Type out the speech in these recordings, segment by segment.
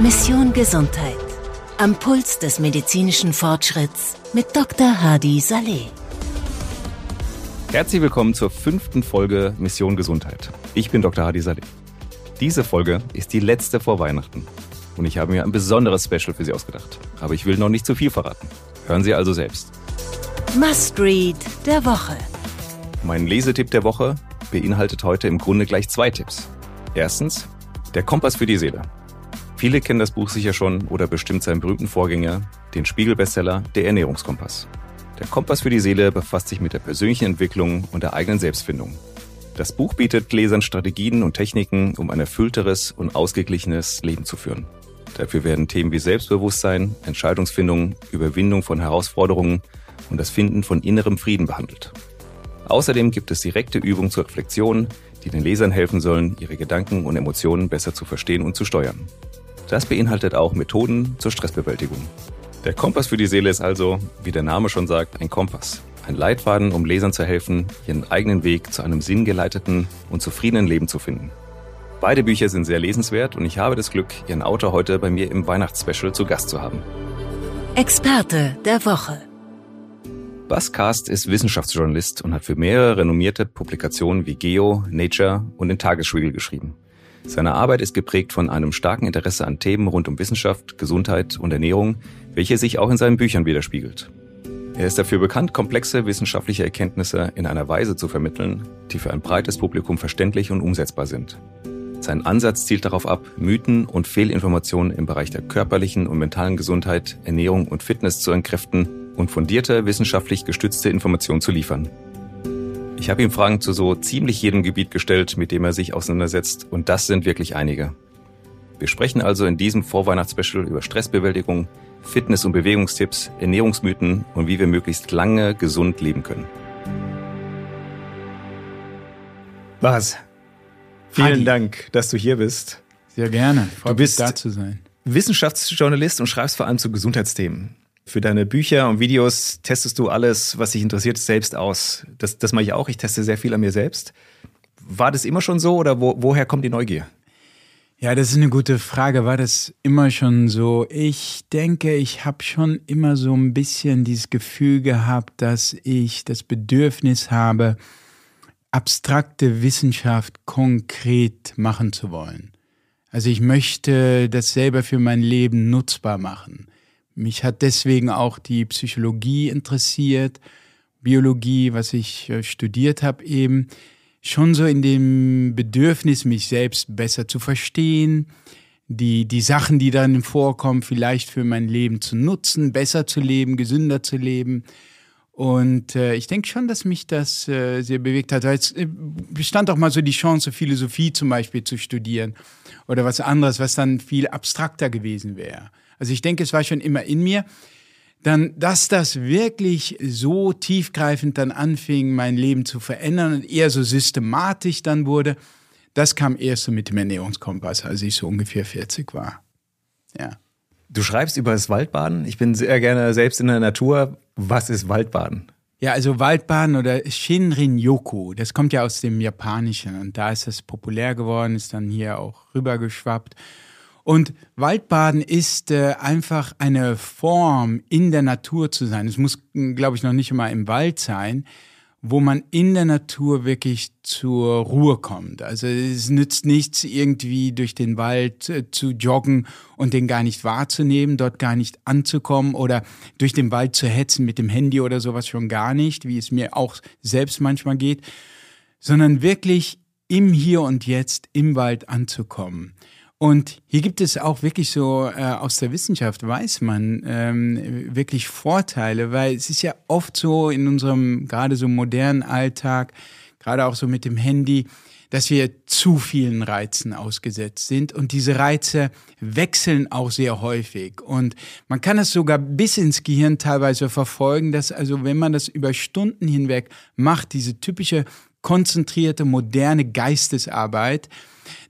Mission Gesundheit. Am Puls des medizinischen Fortschritts mit Dr. Hadi Saleh. Herzlich willkommen zur fünften Folge Mission Gesundheit. Ich bin Dr. Hadi Saleh. Diese Folge ist die letzte vor Weihnachten. Und ich habe mir ein besonderes Special für Sie ausgedacht. Aber ich will noch nicht zu viel verraten. Hören Sie also selbst. Must Read der Woche. Mein Lesetipp der Woche beinhaltet heute im Grunde gleich zwei Tipps. Erstens, der Kompass für die Seele. Viele kennen das Buch sicher schon oder bestimmt seinen berühmten Vorgänger, den Spiegel-Bestseller Der Ernährungskompass. Der Kompass für die Seele befasst sich mit der persönlichen Entwicklung und der eigenen Selbstfindung. Das Buch bietet Lesern Strategien und Techniken, um ein erfüllteres und ausgeglichenes Leben zu führen. Dafür werden Themen wie Selbstbewusstsein, Entscheidungsfindung, Überwindung von Herausforderungen und das Finden von innerem Frieden behandelt. Außerdem gibt es direkte Übungen zur Reflexion, die den Lesern helfen sollen, ihre Gedanken und Emotionen besser zu verstehen und zu steuern. Das beinhaltet auch Methoden zur Stressbewältigung. Der Kompass für die Seele ist also, wie der Name schon sagt, ein Kompass. Ein Leitfaden, um Lesern zu helfen, ihren eigenen Weg zu einem sinngeleiteten und zufriedenen Leben zu finden. Beide Bücher sind sehr lesenswert und ich habe das Glück, ihren Autor heute bei mir im Weihnachtsspecial zu Gast zu haben. Experte der Woche. Bas Cast ist Wissenschaftsjournalist und hat für mehrere renommierte Publikationen wie Geo, Nature und den Tagesspiegel geschrieben. Seine Arbeit ist geprägt von einem starken Interesse an Themen rund um Wissenschaft, Gesundheit und Ernährung, welche sich auch in seinen Büchern widerspiegelt. Er ist dafür bekannt, komplexe wissenschaftliche Erkenntnisse in einer Weise zu vermitteln, die für ein breites Publikum verständlich und umsetzbar sind. Sein Ansatz zielt darauf ab, Mythen und Fehlinformationen im Bereich der körperlichen und mentalen Gesundheit, Ernährung und Fitness zu entkräften und fundierte, wissenschaftlich gestützte Informationen zu liefern. Ich habe ihm Fragen zu so ziemlich jedem Gebiet gestellt, mit dem er sich auseinandersetzt, und das sind wirklich einige. Wir sprechen also in diesem Vorweihnachtsspecial über Stressbewältigung, Fitness- und Bewegungstipps, Ernährungsmythen und wie wir möglichst lange gesund leben können. Was? Vielen Adi. Dank, dass du hier bist. Sehr gerne. Freut Du bist- mich, da zu sein. Wissenschaftsjournalist und schreibst vor allem zu Gesundheitsthemen. Für deine Bücher und Videos testest du alles, was dich interessiert, selbst aus. Das, das mache ich auch. Ich teste sehr viel an mir selbst. War das immer schon so oder wo, woher kommt die Neugier? Ja, das ist eine gute Frage. War das immer schon so? Ich denke, ich habe schon immer so ein bisschen dieses Gefühl gehabt, dass ich das Bedürfnis habe, abstrakte Wissenschaft konkret machen zu wollen. Also ich möchte das selber für mein Leben nutzbar machen. Mich hat deswegen auch die Psychologie interessiert, Biologie, was ich äh, studiert habe eben, schon so in dem Bedürfnis, mich selbst besser zu verstehen, die, die Sachen, die dann vorkommen, vielleicht für mein Leben zu nutzen, besser zu leben, gesünder zu leben. Und äh, ich denke schon, dass mich das äh, sehr bewegt hat. Es äh, bestand auch mal so die Chance, Philosophie zum Beispiel zu studieren oder was anderes, was dann viel abstrakter gewesen wäre. Also ich denke, es war schon immer in mir. Dann, dass das wirklich so tiefgreifend dann anfing, mein Leben zu verändern und eher so systematisch dann wurde, das kam erst so mit dem Ernährungskompass, als ich so ungefähr 40 war. Ja. Du schreibst über das Waldbaden. Ich bin sehr gerne selbst in der Natur. Was ist Waldbaden? Ja, also Waldbaden oder Shinrin-yoku, das kommt ja aus dem Japanischen und da ist es populär geworden, ist dann hier auch rübergeschwappt. Und Waldbaden ist äh, einfach eine Form, in der Natur zu sein. Es muss, glaube ich, noch nicht immer im Wald sein, wo man in der Natur wirklich zur Ruhe kommt. Also es nützt nichts, irgendwie durch den Wald äh, zu joggen und den gar nicht wahrzunehmen, dort gar nicht anzukommen oder durch den Wald zu hetzen mit dem Handy oder sowas schon gar nicht, wie es mir auch selbst manchmal geht, sondern wirklich im Hier und Jetzt im Wald anzukommen. Und hier gibt es auch wirklich so, äh, aus der Wissenschaft weiß man ähm, wirklich Vorteile, weil es ist ja oft so in unserem gerade so modernen Alltag, gerade auch so mit dem Handy, dass wir zu vielen Reizen ausgesetzt sind. Und diese Reize wechseln auch sehr häufig. Und man kann es sogar bis ins Gehirn teilweise verfolgen, dass also wenn man das über Stunden hinweg macht, diese typische konzentrierte moderne Geistesarbeit,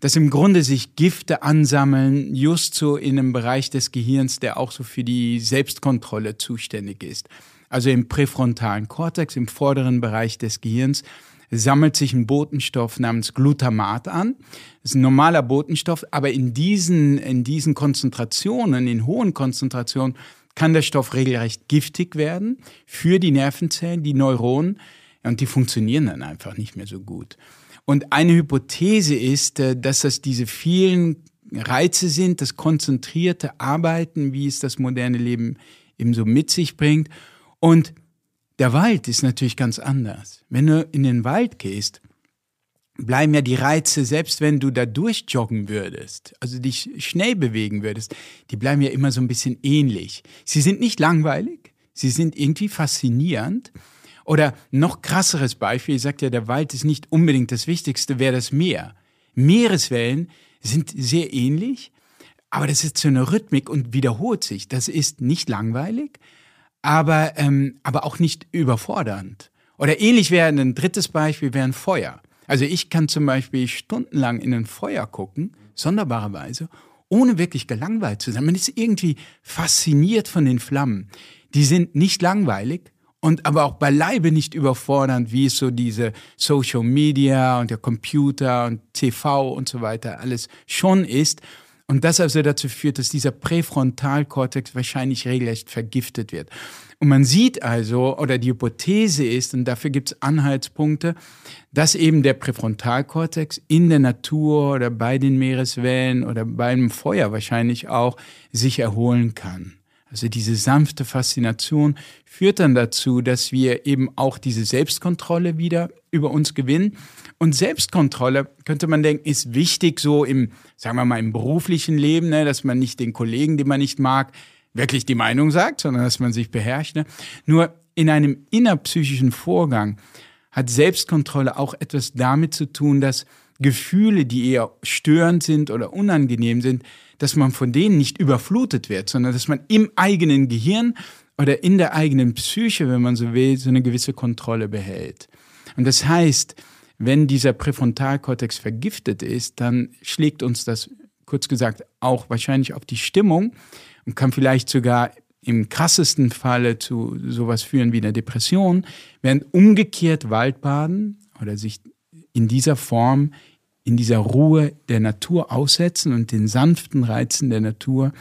dass im Grunde sich Gifte ansammeln, just so in einem Bereich des Gehirns, der auch so für die Selbstkontrolle zuständig ist. Also im präfrontalen Kortex, im vorderen Bereich des Gehirns, sammelt sich ein Botenstoff namens Glutamat an. Das ist ein normaler Botenstoff, aber in diesen, in diesen Konzentrationen, in hohen Konzentrationen, kann der Stoff regelrecht giftig werden für die Nervenzellen, die Neuronen, und die funktionieren dann einfach nicht mehr so gut. Und eine Hypothese ist, äh, dass das diese vielen Reize sind, das konzentrierte Arbeiten, wie es das moderne Leben eben so mit sich bringt. Und der Wald ist natürlich ganz anders. Wenn du in den Wald gehst, bleiben ja die Reize, selbst wenn du da durchjoggen würdest, also dich schnell bewegen würdest, die bleiben ja immer so ein bisschen ähnlich. Sie sind nicht langweilig, sie sind irgendwie faszinierend. Oder noch krasseres Beispiel, ich sagte ja, der Wald ist nicht unbedingt das Wichtigste, wäre das Meer. Meereswellen sind sehr ähnlich, aber das ist so eine Rhythmik und wiederholt sich. Das ist nicht langweilig, aber, ähm, aber auch nicht überfordernd. Oder ähnlich wäre ein drittes Beispiel, wäre ein Feuer. Also ich kann zum Beispiel stundenlang in ein Feuer gucken, sonderbarerweise, ohne wirklich gelangweilt zu sein. Man ist irgendwie fasziniert von den Flammen. Die sind nicht langweilig und aber auch beileibe nicht überfordernd, wie es so diese Social Media und der Computer und TV und so weiter alles schon ist. Und das also dazu führt, dass dieser Präfrontalkortex wahrscheinlich regelrecht vergiftet wird. Und man sieht also, oder die Hypothese ist, und dafür gibt es Anhaltspunkte, dass eben der Präfrontalkortex in der Natur oder bei den Meereswellen oder beim Feuer wahrscheinlich auch sich erholen kann. Also diese sanfte Faszination führt dann dazu, dass wir eben auch diese Selbstkontrolle wieder über uns gewinnen. Und Selbstkontrolle, könnte man denken, ist wichtig so im, sagen wir mal, im beruflichen Leben, ne, dass man nicht den Kollegen, den man nicht mag, wirklich die Meinung sagt, sondern dass man sich beherrscht. Ne? Nur in einem innerpsychischen Vorgang hat Selbstkontrolle auch etwas damit zu tun, dass Gefühle, die eher störend sind oder unangenehm sind, dass man von denen nicht überflutet wird, sondern dass man im eigenen Gehirn oder in der eigenen Psyche, wenn man so will, so eine gewisse Kontrolle behält. Und das heißt, wenn dieser Präfrontalkortex vergiftet ist, dann schlägt uns das, kurz gesagt, auch wahrscheinlich auf die Stimmung und kann vielleicht sogar im krassesten Falle zu sowas führen wie einer Depression, während umgekehrt Waldbaden oder sich in dieser Form, in dieser Ruhe der Natur aussetzen und den sanften Reizen der Natur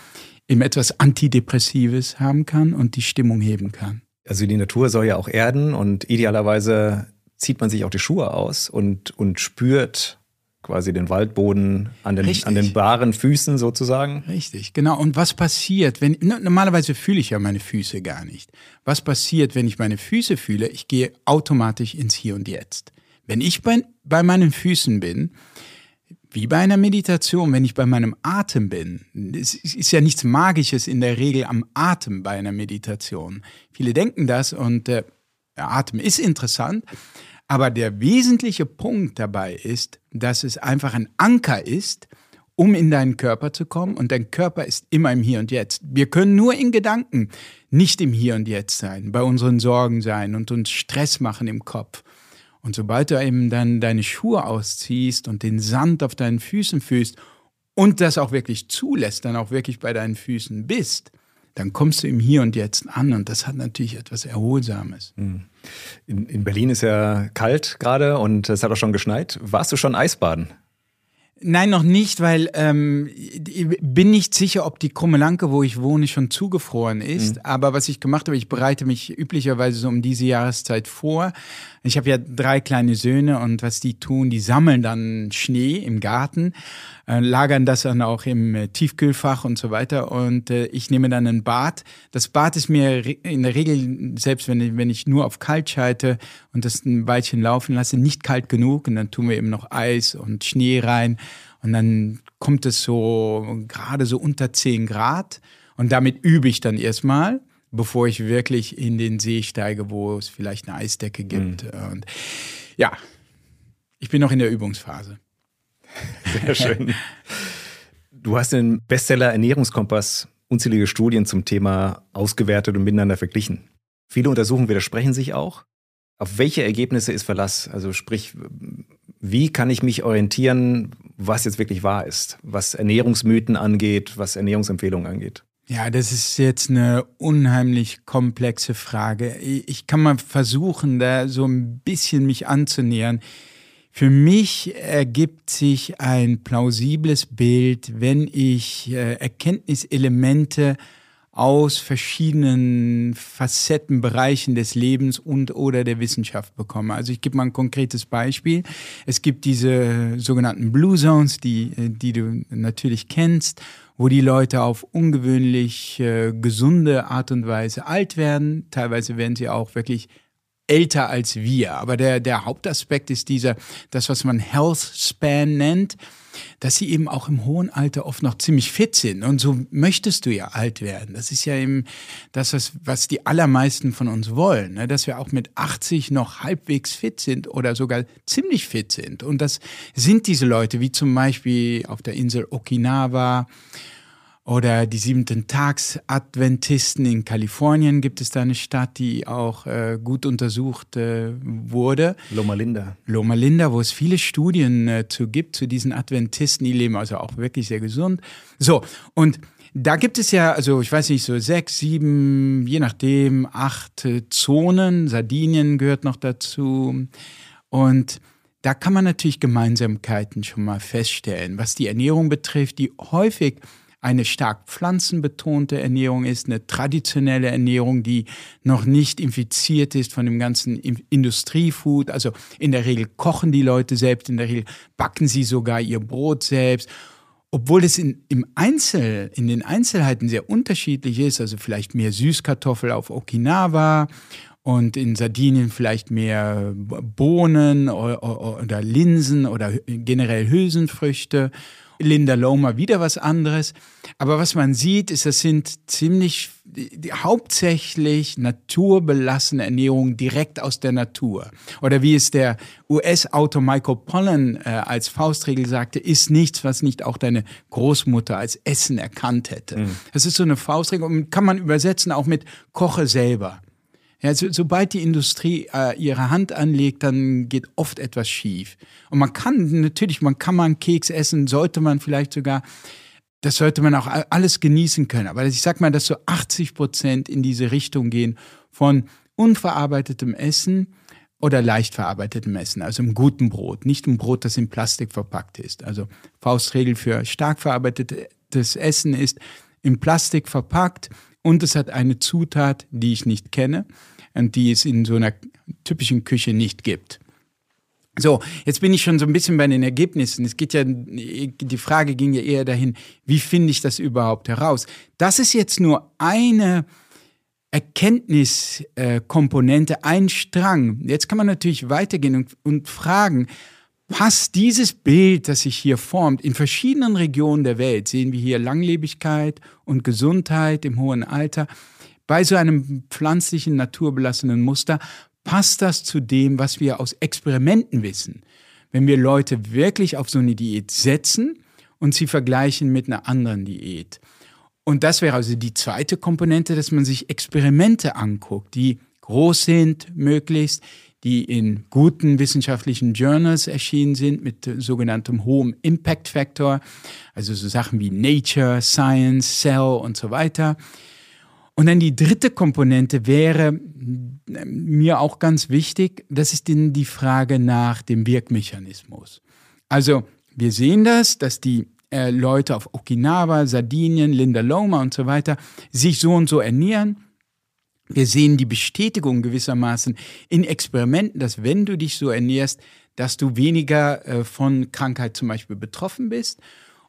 eben etwas Antidepressives haben kann und die Stimmung heben kann. Also die Natur soll ja auch erden und idealerweise zieht man sich auch die Schuhe aus und, und spürt quasi den Waldboden an den, an den baren Füßen sozusagen. Richtig, genau. Und was passiert, wenn, normalerweise fühle ich ja meine Füße gar nicht. Was passiert, wenn ich meine Füße fühle? Ich gehe automatisch ins Hier und Jetzt. Wenn ich bei, bei meinen Füßen bin, wie bei einer Meditation, wenn ich bei meinem Atem bin, es ist ja nichts Magisches in der Regel am Atem bei einer Meditation. Viele denken das und äh, der Atem ist interessant, aber der wesentliche Punkt dabei ist, dass es einfach ein Anker ist, um in deinen Körper zu kommen. Und dein Körper ist immer im Hier und Jetzt. Wir können nur in Gedanken nicht im Hier und Jetzt sein, bei unseren Sorgen sein und uns Stress machen im Kopf. Und sobald du eben dann deine Schuhe ausziehst und den Sand auf deinen Füßen fühlst und das auch wirklich zulässt, dann auch wirklich bei deinen Füßen bist, dann kommst du im Hier und Jetzt an und das hat natürlich etwas Erholsames. Hm. In, in Berlin ist ja kalt gerade und es hat auch schon geschneit. Warst du schon Eisbaden? Nein, noch nicht, weil ähm, ich bin nicht sicher, ob die Krummelanke, wo ich wohne, schon zugefroren ist. Mhm. Aber was ich gemacht habe, ich bereite mich üblicherweise so um diese Jahreszeit vor. Ich habe ja drei kleine Söhne und was die tun, die sammeln dann Schnee im Garten, äh, lagern das dann auch im äh, Tiefkühlfach und so weiter. Und äh, ich nehme dann ein Bad. Das Bad ist mir in der Regel, selbst wenn ich, wenn ich nur auf kalt schalte und das ein Weilchen laufen lasse, nicht kalt genug. Und dann tun wir eben noch Eis und Schnee rein. Und dann kommt es so gerade so unter 10 Grad. Und damit übe ich dann erstmal bevor ich wirklich in den See steige, wo es vielleicht eine Eisdecke gibt. Mhm. Und ja, ich bin noch in der Übungsphase. Sehr schön. Du hast den Bestseller Ernährungskompass unzählige Studien zum Thema ausgewertet und miteinander verglichen. Viele Untersuchungen widersprechen sich auch. Auf welche Ergebnisse ist Verlass? Also sprich, wie kann ich mich orientieren, was jetzt wirklich wahr ist, was Ernährungsmythen angeht, was Ernährungsempfehlungen angeht? Ja, das ist jetzt eine unheimlich komplexe Frage. Ich kann mal versuchen, da so ein bisschen mich anzunähern. Für mich ergibt sich ein plausibles Bild, wenn ich äh, Erkenntniselemente aus verschiedenen Facettenbereichen des Lebens und oder der Wissenschaft bekomme. Also ich gebe mal ein konkretes Beispiel. Es gibt diese sogenannten Blue Zones, die, die du natürlich kennst, wo die Leute auf ungewöhnlich äh, gesunde Art und Weise alt werden. Teilweise werden sie auch wirklich älter als wir. Aber der, der Hauptaspekt ist dieser, das, was man Health Span nennt dass sie eben auch im hohen Alter oft noch ziemlich fit sind. Und so möchtest du ja alt werden. Das ist ja eben das, was, was die allermeisten von uns wollen, ne? dass wir auch mit 80 noch halbwegs fit sind oder sogar ziemlich fit sind. Und das sind diese Leute, wie zum Beispiel auf der Insel Okinawa, oder die siebenten Tags-Adventisten in Kalifornien gibt es da eine Stadt, die auch äh, gut untersucht äh, wurde. Loma Linda. Loma Linda, wo es viele Studien äh, zu gibt, zu diesen Adventisten. Die leben also auch wirklich sehr gesund. So, und da gibt es ja, also ich weiß nicht, so sechs, sieben, je nachdem, acht äh, Zonen. Sardinien gehört noch dazu. Und da kann man natürlich Gemeinsamkeiten schon mal feststellen, was die Ernährung betrifft, die häufig eine stark pflanzenbetonte Ernährung ist, eine traditionelle Ernährung, die noch nicht infiziert ist von dem ganzen Industriefood. Also in der Regel kochen die Leute selbst, in der Regel backen sie sogar ihr Brot selbst. Obwohl es in, im Einzel, in den Einzelheiten sehr unterschiedlich ist, also vielleicht mehr Süßkartoffel auf Okinawa und in Sardinien vielleicht mehr Bohnen oder, oder Linsen oder generell Hülsenfrüchte Linda Loma wieder was anderes. Aber was man sieht, ist, das sind ziemlich die, hauptsächlich naturbelassene Ernährung direkt aus der Natur. Oder wie es der US-Autor Michael Pollan äh, als Faustregel sagte, ist nichts, was nicht auch deine Großmutter als Essen erkannt hätte. Mhm. Das ist so eine Faustregel und kann man übersetzen auch mit Koche selber. Ja, so, sobald die Industrie äh, ihre Hand anlegt, dann geht oft etwas schief. Und man kann natürlich, man kann mal einen Keks essen, sollte man vielleicht sogar, das sollte man auch alles genießen können. Aber ich sag mal, dass so 80 Prozent in diese Richtung gehen von unverarbeitetem Essen oder leicht verarbeitetem Essen, also im guten Brot, nicht im Brot, das in Plastik verpackt ist. Also Faustregel für stark verarbeitetes Essen ist in Plastik verpackt und es hat eine Zutat, die ich nicht kenne und die es in so einer typischen Küche nicht gibt. So, jetzt bin ich schon so ein bisschen bei den Ergebnissen. Es geht ja, die Frage ging ja eher dahin, wie finde ich das überhaupt heraus? Das ist jetzt nur eine Erkenntniskomponente, ein Strang. Jetzt kann man natürlich weitergehen und, und fragen, passt dieses Bild, das sich hier formt, in verschiedenen Regionen der Welt, sehen wir hier Langlebigkeit und Gesundheit im hohen Alter, bei so einem pflanzlichen, naturbelassenen Muster passt das zu dem, was wir aus Experimenten wissen. Wenn wir Leute wirklich auf so eine Diät setzen und sie vergleichen mit einer anderen Diät. Und das wäre also die zweite Komponente, dass man sich Experimente anguckt, die groß sind, möglichst, die in guten wissenschaftlichen Journals erschienen sind mit sogenanntem hohem Impact Factor, also so Sachen wie Nature, Science, Cell und so weiter. Und dann die dritte Komponente wäre mir auch ganz wichtig, das ist die Frage nach dem Wirkmechanismus. Also wir sehen das, dass die äh, Leute auf Okinawa, Sardinien, Linda Loma und so weiter sich so und so ernähren. Wir sehen die Bestätigung gewissermaßen in Experimenten, dass wenn du dich so ernährst, dass du weniger äh, von Krankheit zum Beispiel betroffen bist.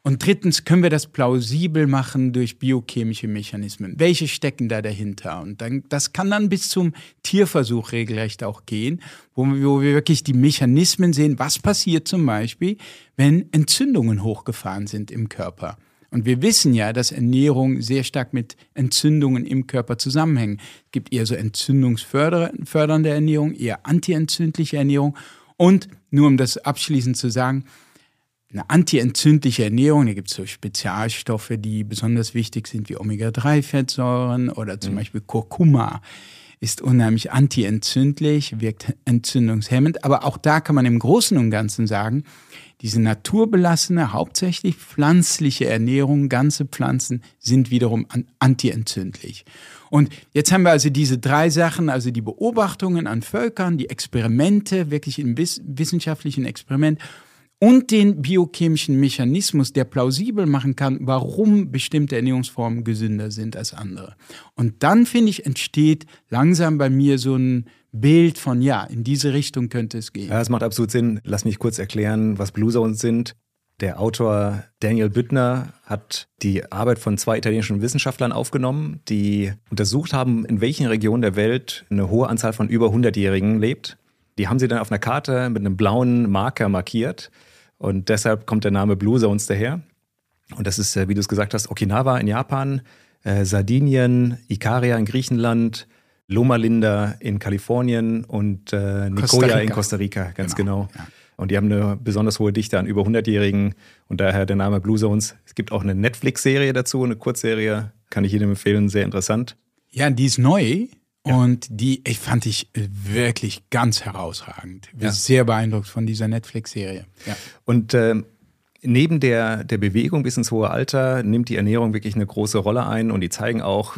Und drittens können wir das plausibel machen durch biochemische Mechanismen. Welche stecken da dahinter? Und dann, das kann dann bis zum Tierversuch regelrecht auch gehen, wo wir, wo wir wirklich die Mechanismen sehen, was passiert zum Beispiel, wenn Entzündungen hochgefahren sind im Körper. Und wir wissen ja, dass Ernährung sehr stark mit Entzündungen im Körper zusammenhängt. Es gibt eher so entzündungsfördernde Ernährung, eher antientzündliche Ernährung. Und nur um das abschließend zu sagen, eine antientzündliche Ernährung, da gibt es so Spezialstoffe, die besonders wichtig sind, wie Omega-3-Fettsäuren oder zum mhm. Beispiel Kurkuma, ist unheimlich antientzündlich, wirkt entzündungshemmend. Aber auch da kann man im Großen und Ganzen sagen, diese naturbelassene, hauptsächlich pflanzliche Ernährung, ganze Pflanzen sind wiederum antientzündlich. Und jetzt haben wir also diese drei Sachen, also die Beobachtungen an Völkern, die Experimente, wirklich im wissenschaftlichen Experiment und den biochemischen Mechanismus, der plausibel machen kann, warum bestimmte Ernährungsformen gesünder sind als andere. Und dann, finde ich, entsteht langsam bei mir so ein Bild von, ja, in diese Richtung könnte es gehen. Ja, das macht absolut Sinn. Lass mich kurz erklären, was Blue Zones sind. Der Autor Daniel Büttner hat die Arbeit von zwei italienischen Wissenschaftlern aufgenommen, die untersucht haben, in welchen Regionen der Welt eine hohe Anzahl von über 100-Jährigen lebt. Die haben sie dann auf einer Karte mit einem blauen Marker markiert und deshalb kommt der Name Blue Zones daher. Und das ist, äh, wie du es gesagt hast, Okinawa in Japan, äh, Sardinien, Ikaria in Griechenland, Loma Linda in Kalifornien und äh, Nicoya in Costa Rica, ganz genau. genau. Ja. Und die haben eine besonders hohe Dichte an über 100-Jährigen und daher der Name Blue Zones. Es gibt auch eine Netflix-Serie dazu, eine Kurzserie, kann ich jedem empfehlen, sehr interessant. Ja, die ist neu ja. und die ich fand ich wirklich ganz herausragend. Bin ja. sehr beeindruckt von dieser Netflix-Serie. Ja. Und äh, neben der, der Bewegung bis ins hohe Alter nimmt die Ernährung wirklich eine große Rolle ein und die zeigen auch,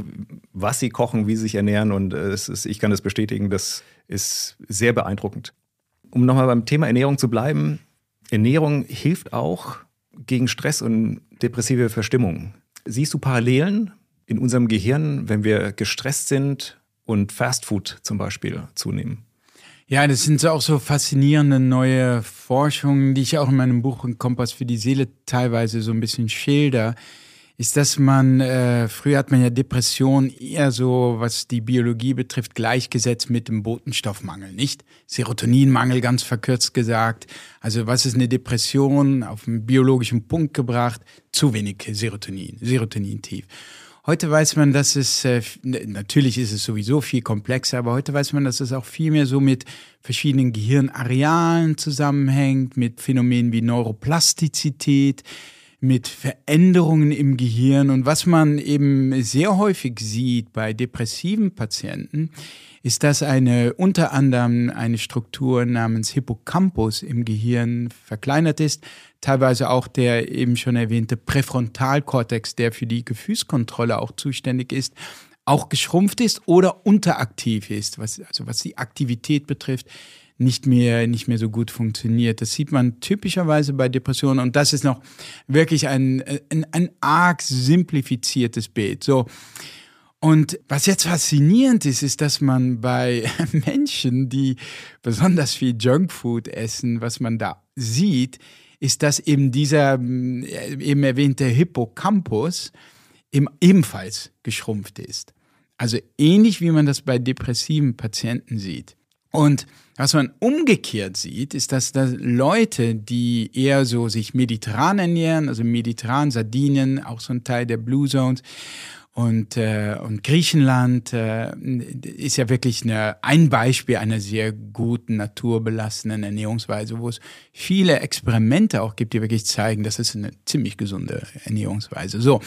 was sie kochen, wie sie sich ernähren und äh, es ist, ich kann das bestätigen, das ist sehr beeindruckend um nochmal beim Thema Ernährung zu bleiben, Ernährung hilft auch gegen Stress und depressive Verstimmung. Siehst du Parallelen in unserem Gehirn, wenn wir gestresst sind und Fastfood zum Beispiel zunehmen? Ja, das sind auch so faszinierende neue Forschungen, die ich auch in meinem Buch Kompass für die Seele teilweise so ein bisschen schilder ist, dass man, äh, früher hat man ja Depression eher so, was die Biologie betrifft, gleichgesetzt mit dem Botenstoffmangel, nicht? Serotoninmangel ganz verkürzt gesagt. Also was ist eine Depression auf einen biologischen Punkt gebracht? Zu wenig Serotonin, Serotonin tief. Heute weiß man, dass es, äh, natürlich ist es sowieso viel komplexer, aber heute weiß man, dass es auch viel mehr so mit verschiedenen Gehirnarealen zusammenhängt, mit Phänomenen wie Neuroplastizität, mit Veränderungen im Gehirn. Und was man eben sehr häufig sieht bei depressiven Patienten, ist, dass eine unter anderem eine Struktur namens Hippocampus im Gehirn verkleinert ist, teilweise auch der eben schon erwähnte Präfrontalkortex, der für die Gefühlskontrolle auch zuständig ist, auch geschrumpft ist oder unteraktiv ist, was, also was die Aktivität betrifft, nicht mehr, nicht mehr so gut funktioniert. Das sieht man typischerweise bei Depressionen und das ist noch wirklich ein, ein, ein arg simplifiziertes Bild. So. Und was jetzt faszinierend ist, ist, dass man bei Menschen, die besonders viel Junkfood essen, was man da sieht, ist, dass eben dieser äh, eben erwähnte Hippocampus eben ebenfalls geschrumpft ist. Also ähnlich wie man das bei depressiven Patienten sieht. Und was man umgekehrt sieht, ist, dass da Leute, die eher so sich mediterran ernähren, also mediterran, Sardinien, auch so ein Teil der Blue Zones, und, äh, und Griechenland äh, ist ja wirklich eine, ein Beispiel einer sehr guten, naturbelassenen Ernährungsweise, wo es viele Experimente auch gibt, die wirklich zeigen, das ist eine ziemlich gesunde Ernährungsweise. So.